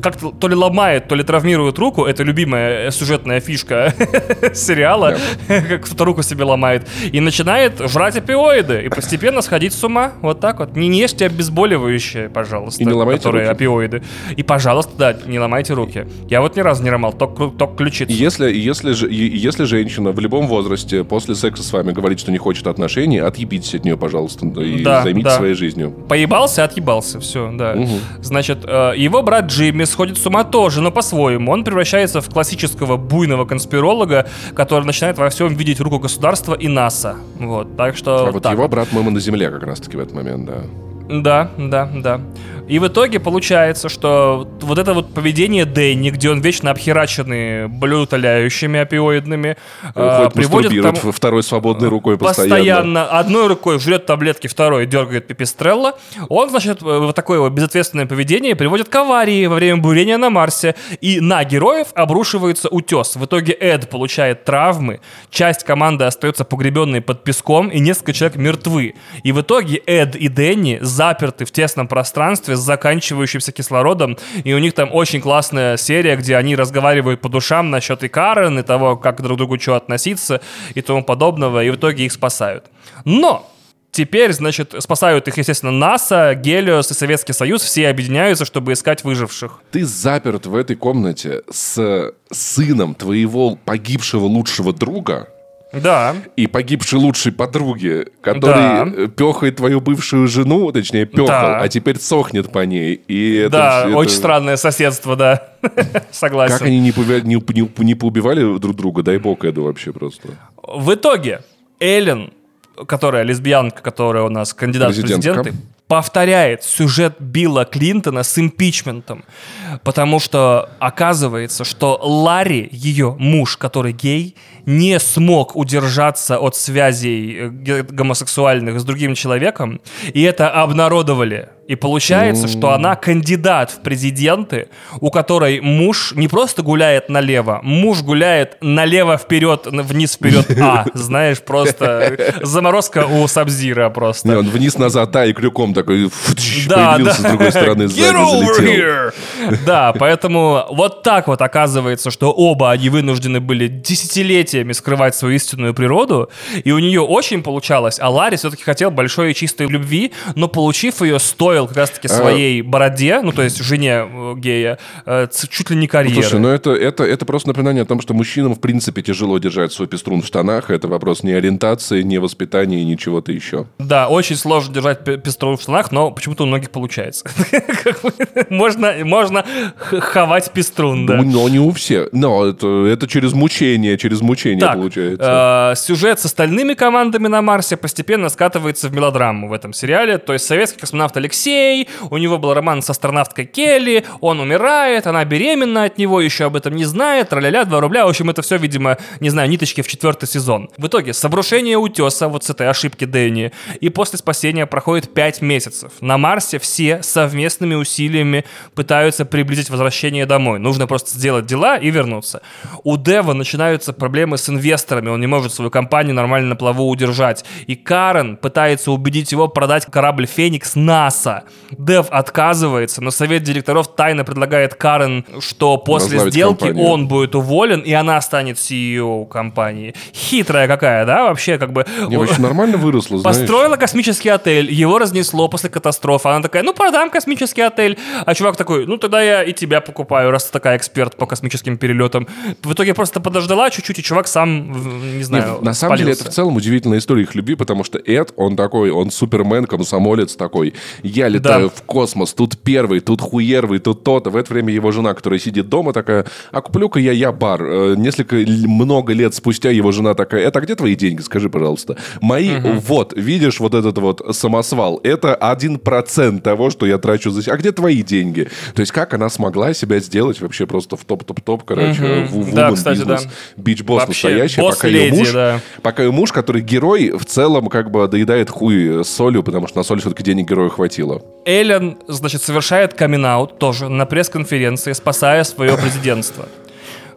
как-то то ли ломает, то ли травмирует руку. Это любимая э, сюжетная фишка сериала. как кто-то руку себе ломает. И начинает жрать опиоиды. И постепенно сходить с ума. Вот так вот. Не ешьте обезболивающее, пожалуйста. И не ломайте которые руки. опиоиды. И, пожалуйста, да, не ломайте руки. Я вот ни разу не ломал, только, только ключицу. Если, если, если женщина в любом возрасте после секса с вами говорит, что не хочет отношений, отъебитесь от нее, пожалуйста, и Да, займитесь да. своей жизнью. Поебался, отъебался, все, да. Значит, э, его брат Джимми сходит с ума тоже, но по-своему. Он превращается в классического буйного конспиролога, который начинает во всем видеть руку государства и НАСА. Вот, так что... А вот так его брат, по-моему, на земле как раз-таки в этот момент, да. Да, да, да. И в итоге получается, что вот это вот поведение Дэнни, где он вечно обхераченный блютоляющими опиоидными, э, Хоть приводит к тому- второй свободной рукой постоянно. постоянно одной рукой жрет таблетки, второй дергает пипистрелла. Он, значит, э, вот такое вот безответственное поведение приводит к аварии во время бурения на Марсе. И на героев обрушивается утес. В итоге Эд получает травмы, часть команды остается погребенной под песком, и несколько человек мертвы. И в итоге Эд и Дэнни заперты в тесном пространстве с заканчивающимся кислородом, и у них там очень классная серия, где они разговаривают по душам насчет и Карен, и того, как друг к другу что относиться, и тому подобного, и в итоге их спасают. Но Теперь, значит, спасают их, естественно, НАСА, Гелиос и Советский Союз. Все объединяются, чтобы искать выживших. Ты заперт в этой комнате с сыном твоего погибшего лучшего друга Да. и погибшей лучшей подруги, который Да. э, пехает твою бывшую жену, точнее, пехал, Да. а теперь сохнет по ней. И это, да, это- очень странное соседство, да. Согласен. Как они не, повя- не, не- не поубивали друг друга, дай бог Эду вообще просто. В итоге Эллен, которая лесбиянка, которая у нас кандидат в президенты, повторяет сюжет Билла Клинтона с импичментом. Потому что оказывается, что Ларри, ее муж, который гей, не смог удержаться от связей э, гомосексуальных с другим человеком, и это обнародовали. И получается, что она кандидат в президенты, у которой муж не просто гуляет налево, муж гуляет налево вперед, вниз вперед, а, знаешь, просто заморозка у Сабзира просто. Не, он вниз-назад, а, и крюком такой футш, Да, появился да. с другой стороны, Get сзади over here! Да, поэтому вот так вот оказывается, что оба они вынуждены были десятилетиями скрывать свою истинную природу, и у нее очень получалось, а Ларри все-таки хотел большой и чистой любви, но получив ее, стоил как раз-таки своей бороде, ну то есть жене э, гея, э, чуть ли не карьеры. Слушай, ну это, это, это просто напоминание о том, что мужчинам в принципе тяжело держать свой пеструн в штанах. Это вопрос не ориентации, не воспитания и ничего-то еще. Да, очень сложно держать пе- пестру в штанах, но почему-то у многих получается. Можно, можно х- хавать пеструн, да. Ну, Но не у всех. Но это, это через мучение, через мучение Так, получается. э, сюжет с остальными командами на Марсе постепенно скатывается в мелодраму в этом сериале. То есть советский космонавт Алексей, у него был роман с астронавткой Келли, он умирает, она беременна от него, еще об этом не знает, траля-ля, 2 рубля. В общем, это все, видимо, не знаю, ниточки в четвертый сезон. В итоге, с обрушения утеса, вот с этой ошибки Дэнни, и после спасения проходит 5 месяцев. На Марсе все совместными усилиями пытаются приблизить возвращение домой. Нужно просто сделать дела и вернуться. У Дева начинаются проблемы с инвесторами, он не может свою компанию нормально на плаву удержать. И Карен пытается убедить его продать корабль «Феникс» НАСА. Конца. Дев отказывается, но совет директоров тайно предлагает Карен, что после сделки компанию. он будет уволен, и она станет CEO компании. Хитрая какая, да, вообще как бы... Не, вообще нормально выросла, знаешь. Построила космический отель, его разнесло после катастрофы. Она такая, ну продам космический отель. А чувак такой, ну тогда я и тебя покупаю, раз ты такая эксперт по космическим перелетам. В итоге просто подождала чуть-чуть, и чувак сам, не знаю, на самом деле спалился. это в целом удивительная история их любви, потому что Эд, он такой, он супермен, комсомолец такой. Я летаю Да. в космос, тут первый, тут хуервый, тут то-то. В это время его жена, которая сидит дома, такая, а куплю-ка я я бар. Э, Несколько, много лет спустя его жена такая, это где твои деньги, скажи, пожалуйста. Мои, вот, видишь вот этот вот самосвал, это один процент того, что я трачу за себя. А где твои деньги? То есть как она смогла себя сделать вообще просто в топ-топ-топ, короче, Мгм. в, Да, кстати, business. да. Бич-босс настоящий, пока ее муж, да. пока ее муж, который герой, в целом как бы доедает хуй солью, потому что на соль все-таки денег герою хватило. Эллен, значит, совершает камин тоже на пресс-конференции, спасая свое президентство.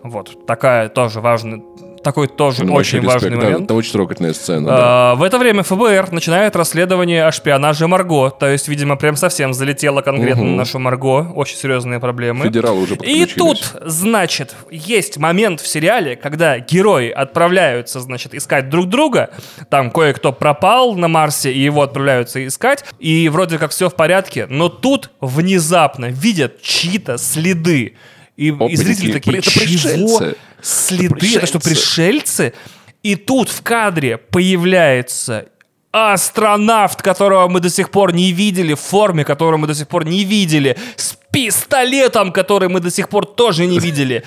Вот, такая тоже важная, такой тоже Ну, очень вообще важный респект, да, момент. это очень трогательная сцена. да. А, В это время ФБР начинает расследование о шпионаже Марго. То есть, видимо, прям совсем залетела конкретно на нашу Марго. Очень серьезные проблемы. Федералы уже И тут, значит, есть момент в сериале, когда герои отправляются, значит, искать друг друга. Там кое-кто пропал на Марсе, и его отправляются искать. И вроде как все в порядке. Но тут внезапно видят чьи-то следы. И, и Опаньки. зрители такие, Это чего? пришельцы. Следы? Это что, пришельцы. пришельцы? И тут в кадре появляется астронавт, которого мы до сих пор не видели, в форме, которую мы до сих пор не видели, с пистолетом, который мы до сих пор тоже не видели.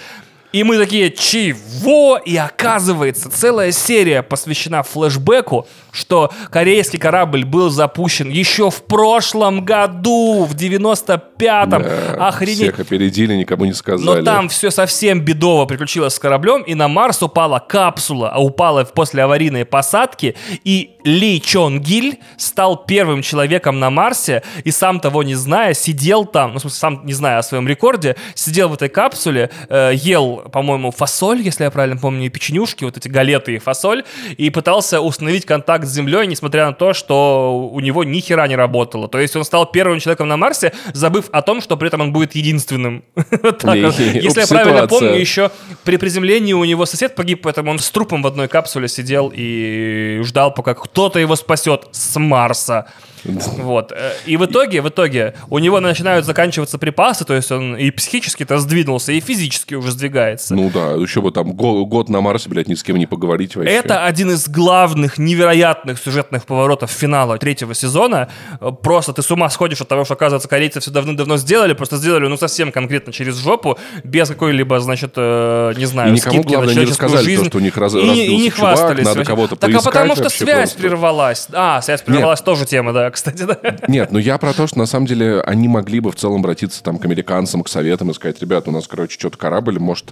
И мы такие, чего? И оказывается, целая серия посвящена флешбеку, что корейский корабль был запущен еще в прошлом году, в 95-м. Да, Охренеть. Всех опередили, никому не сказали. Но там все совсем бедово приключилось с кораблем, и на Марс упала капсула, а упала после аварийной посадки, и Ли Чон Гиль стал первым человеком на Марсе, и сам того не зная, сидел там, ну, в смысле, сам не зная о своем рекорде, сидел в этой капсуле, э, ел, по-моему, фасоль, если я правильно помню, и печенюшки, вот эти галеты и фасоль, и пытался установить контакт с Землей, несмотря на то, что у него ни хера не работало. То есть он стал первым человеком на Марсе, забыв о том, что при этом он будет единственным. Если я правильно помню, еще при приземлении у него сосед погиб, поэтому он с трупом в одной капсуле сидел и ждал, пока кто-то его спасет с Марса. Вот. И в итоге, в итоге у него начинают заканчиваться припасы, то есть он и психически-то сдвинулся, и физически уже сдвигается. Ну да, еще бы там го- год на Марсе, блядь, ни с кем не поговорить вообще. Это один из главных невероятных сюжетных поворотов финала третьего сезона. Э, Просто ты с ума сходишь от того, что, оказывается, корейцы все давным-давно сделали, просто сделали, ну, совсем конкретно через жопу, без какой-либо, значит, э, не знаю, И никому, скидки главное, на не рассказали то, жизнь. что у них раз- и, и не чувак, хвастались. надо кого-то Так а потому что связь просто. прервалась. А, связь прервалась тоже тема, да, кстати, да. Нет, ну я про то, что на самом деле они могли бы в целом обратиться там к американцам, к советам и сказать, ребят, у нас, короче, что-то корабль, может,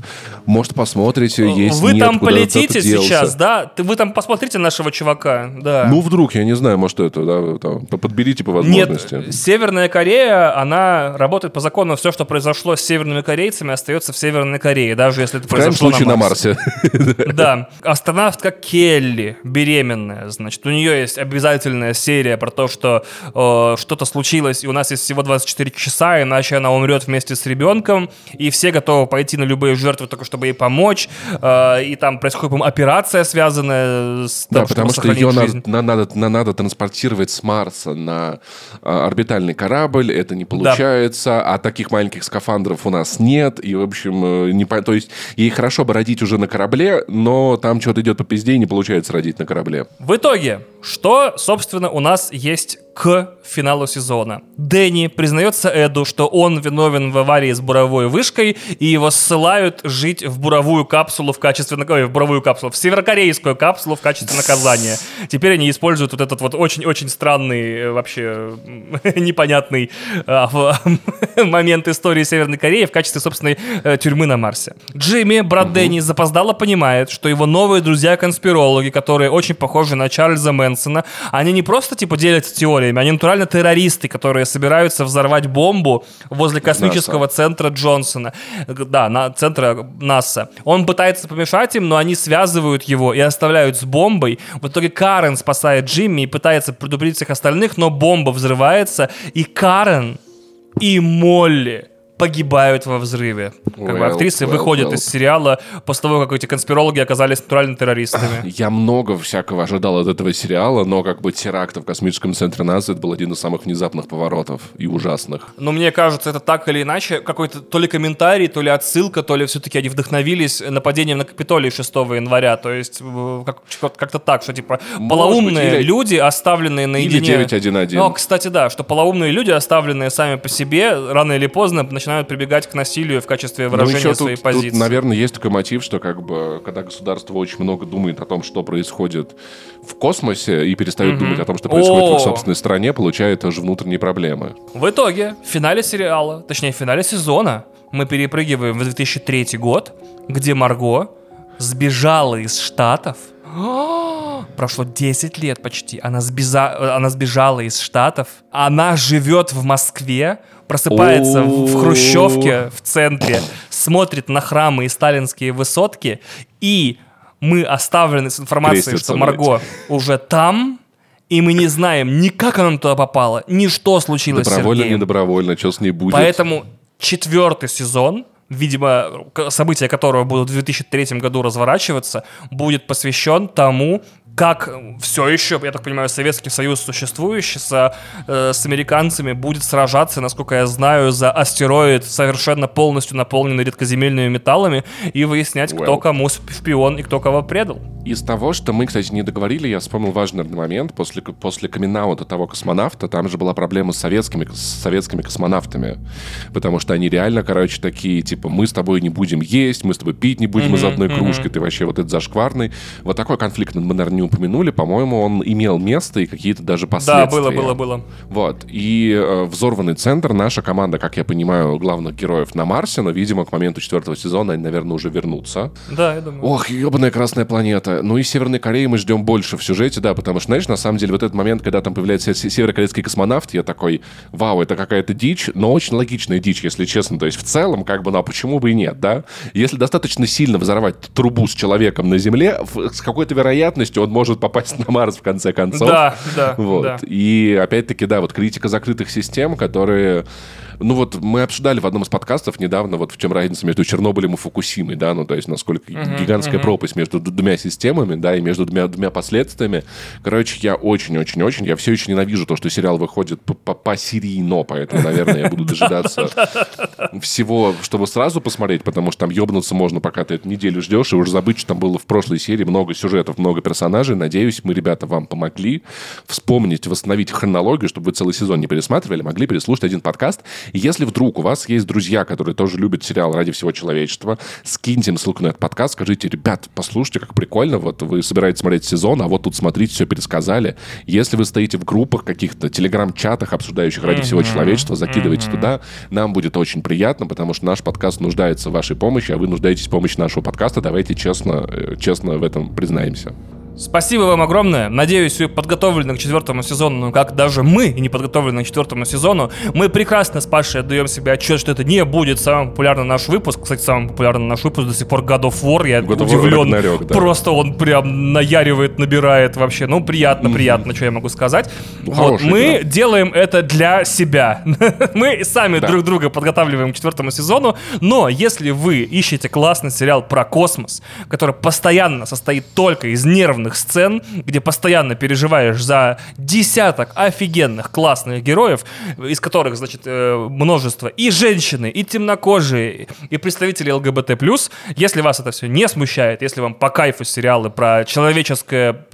может посмотрите, есть, Вы нет, там полетите сейчас, да? Вы там посмотрите нашего чувака, да. Ну, вдруг, я не знаю, может, это, да, там, по- подберите по Нет, возможности. Северная Корея, она работает по закону, все, что произошло с северными корейцами, остается в Северной Корее, даже если это В произошло случае на Марсе. Да, астронавтка Келли, беременная, значит, у нее есть обязательная серия про то, что э, что-то случилось, и у нас есть всего 24 часа, иначе она умрет вместе с ребенком, и все готовы пойти на любые жертвы, только чтобы ей помочь, э, и там происходит, по-моему, операция, связанная с Да, тем, потому чтобы что ее надо, жизнь. на- надо, на- надо транспортировать с Марса на а, орбитальный корабль, это не получается, а таких маленьких скафандров у нас нет, и, в общем, э, не, то есть ей хорошо бы родить уже на корабле, но там что-то идет по пизде, и не получается родить на корабле. В итоге, что, собственно, у нас есть к финалу сезона? Дэнни признается Эду, что он виновен в аварии с буровой вышкой, и его ссылают жить в буровую капсулу в качестве... Ой, в буровую капсулу, в северокорейскую капсулу в качестве наказания. Теперь они используют вот этот вот очень-очень странный, э, вообще непонятный в- момент истории Северной Кореи в качестве собственной э, тюрьмы на Марсе. Джимми, брат Дэнни, запоздало понимает, что его новые друзья-конспирологи, которые очень похожи на Чарльза Мэнсона, они не просто типа делятся теорией время. Они натурально террористы, которые собираются взорвать бомбу возле космического НАСА. центра Джонсона. Да, на, центра НАСА. Он пытается помешать им, но они связывают его и оставляют с бомбой. В итоге Карен спасает Джимми и пытается предупредить всех остальных, но бомба взрывается, и Карен и Молли погибают во взрыве. Как well, бы актрисы well, выходят well. из сериала после того, как эти конспирологи оказались натуральными террористами. Я много всякого ожидал от этого сериала, но как бы теракт в космическом центре НАСА это был один из самых внезапных поворотов и ужасных. Но мне кажется, это так или иначе какой-то то ли комментарий, то ли отсылка, то ли все-таки они вдохновились нападением на Капитолий 6 января. То есть как- как-то так, что типа Может полоумные быть, или... люди, оставленные наедине... Или 911. Ну, кстати, да, что полоумные люди, оставленные сами по себе, рано или поздно начинают прибегать к насилию в качестве ну, выражения ну, своей тут, позиции. Тут, наверное, есть такой мотив, что как бы, когда государство очень много думает о том, что происходит в космосе, и перестает угу. думать о том, что происходит в их собственной стране, получает тоже внутренние проблемы. В итоге, в финале сериала, точнее, в финале сезона, мы перепрыгиваем в 2003 год, где Марго сбежала из Штатов. Прошло 10 лет почти. Она, сбежа... она сбежала из Штатов. Она живет в Москве просыпается в хрущевке в центре, смотрит на храмы и сталинские высотки, и мы оставлены с информацией, что Марго уже там, и мы не знаем ни как она туда попала, ни что случилось Добровольно, с Сергеем. недобровольно, что с ней будет. Поэтому четвертый сезон, видимо, события которого будут в 2003 году разворачиваться, будет посвящен тому, как все еще, я так понимаю, Советский Союз существующий с, э, с американцами будет сражаться, насколько я знаю, за астероид, совершенно полностью наполненный редкоземельными металлами, и выяснять, well. кто кому шпион и кто кого предал. Из того, что мы, кстати, не договорили, я вспомнил важный момент. После, после камин того космонавта, там же была проблема с советскими, с советскими космонавтами. Потому что они реально, короче, такие, типа, мы с тобой не будем есть, мы с тобой пить не будем mm-hmm, из одной mm-hmm. кружки, ты вообще вот этот зашкварный. Вот такой конфликт мы, наверное, не упомянули. По-моему, он имел место и какие-то даже последствия. Да, было, было, было. Вот. И э, взорванный центр, наша команда, как я понимаю, главных героев на Марсе, но, видимо, к моменту четвертого сезона они, наверное, уже вернутся. Да, я думаю. Ох, ебаная Красная планета. Ну и Северной Кореи мы ждем больше в сюжете, да, потому что, знаешь, на самом деле вот этот момент, когда там появляется северокорейский космонавт, я такой, вау, это какая-то дичь, но очень логичная дичь, если честно. То есть в целом, как бы, ну а почему бы и нет, да? Если достаточно сильно взорвать трубу с человеком на Земле, с какой-то вероятностью он может попасть на Марс в конце концов. Да, да, вот. да. И опять-таки, да, вот критика закрытых систем, которые ну вот мы обсуждали в одном из подкастов недавно, вот в чем разница между Чернобылем и Фукусимой, да, ну то есть насколько uh-huh, гигантская uh-huh. пропасть между двумя системами, да, и между двумя, двумя последствиями. Короче, я очень-очень-очень, я все еще ненавижу то, что сериал выходит по-серийно, поэтому, наверное, я буду дожидаться всего, чтобы сразу посмотреть, потому что там ебнуться можно, пока ты эту неделю ждешь, и уже забыть, что там было в прошлой серии много сюжетов, много персонажей. Надеюсь, мы, ребята, вам помогли вспомнить, восстановить хронологию, чтобы вы целый сезон не пересматривали, могли переслушать один подкаст если вдруг у вас есть друзья, которые тоже любят сериал «Ради всего человечества», скиньте им ссылку на этот подкаст, скажите, ребят, послушайте, как прикольно, вот вы собираетесь смотреть сезон, а вот тут смотрите, все пересказали. Если вы стоите в группах каких-то, телеграм-чатах, обсуждающих «Ради всего человечества», закидывайте туда, нам будет очень приятно, потому что наш подкаст нуждается в вашей помощи, а вы нуждаетесь в помощи нашего подкаста, давайте честно, э, честно в этом признаемся. Спасибо вам огромное. Надеюсь, вы подготовлены к четвертому сезону, как даже мы не подготовлены к четвертому сезону. Мы прекрасно с Пашей отдаем себе отчет, что это не будет самый популярный наш выпуск. Кстати, самый популярный наш выпуск до сих пор God of War. Я God удивлен. War да. Просто он прям наяривает, набирает вообще. Ну, приятно, mm-hmm. приятно, что я могу сказать. Ну, вот, мы да. делаем это для себя. мы сами да. друг друга подготавливаем к четвертому сезону. Но если вы ищете классный сериал про космос, который постоянно состоит только из нервных определенных сцен, где постоянно переживаешь за десяток офигенных классных героев, из которых, значит, э, множество и женщины, и темнокожие, и представители ЛГБТ+. Если вас это все не смущает, если вам по кайфу сериалы про человеческое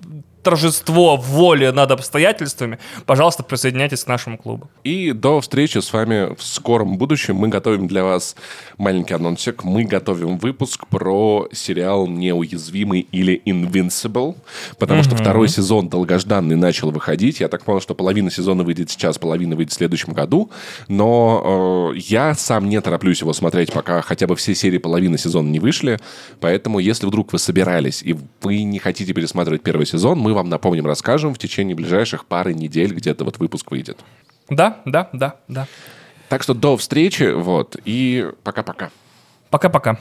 торжество воли над обстоятельствами, пожалуйста, присоединяйтесь к нашему клубу. И до встречи с вами в скором будущем. Мы готовим для вас маленький анонсик. Мы готовим выпуск про сериал «Неуязвимый» или «Invincible», потому mm-hmm. что второй сезон долгожданный начал выходить. Я так понял, что половина сезона выйдет сейчас, половина выйдет в следующем году. Но э, я сам не тороплюсь его смотреть, пока хотя бы все серии половины сезона не вышли. Поэтому, если вдруг вы собирались и вы не хотите пересматривать первый сезон, мы мы вам напомним, расскажем в течение ближайших пары недель, где-то вот выпуск выйдет. Да, да, да, да. Так что до встречи, вот, и пока-пока. Пока-пока.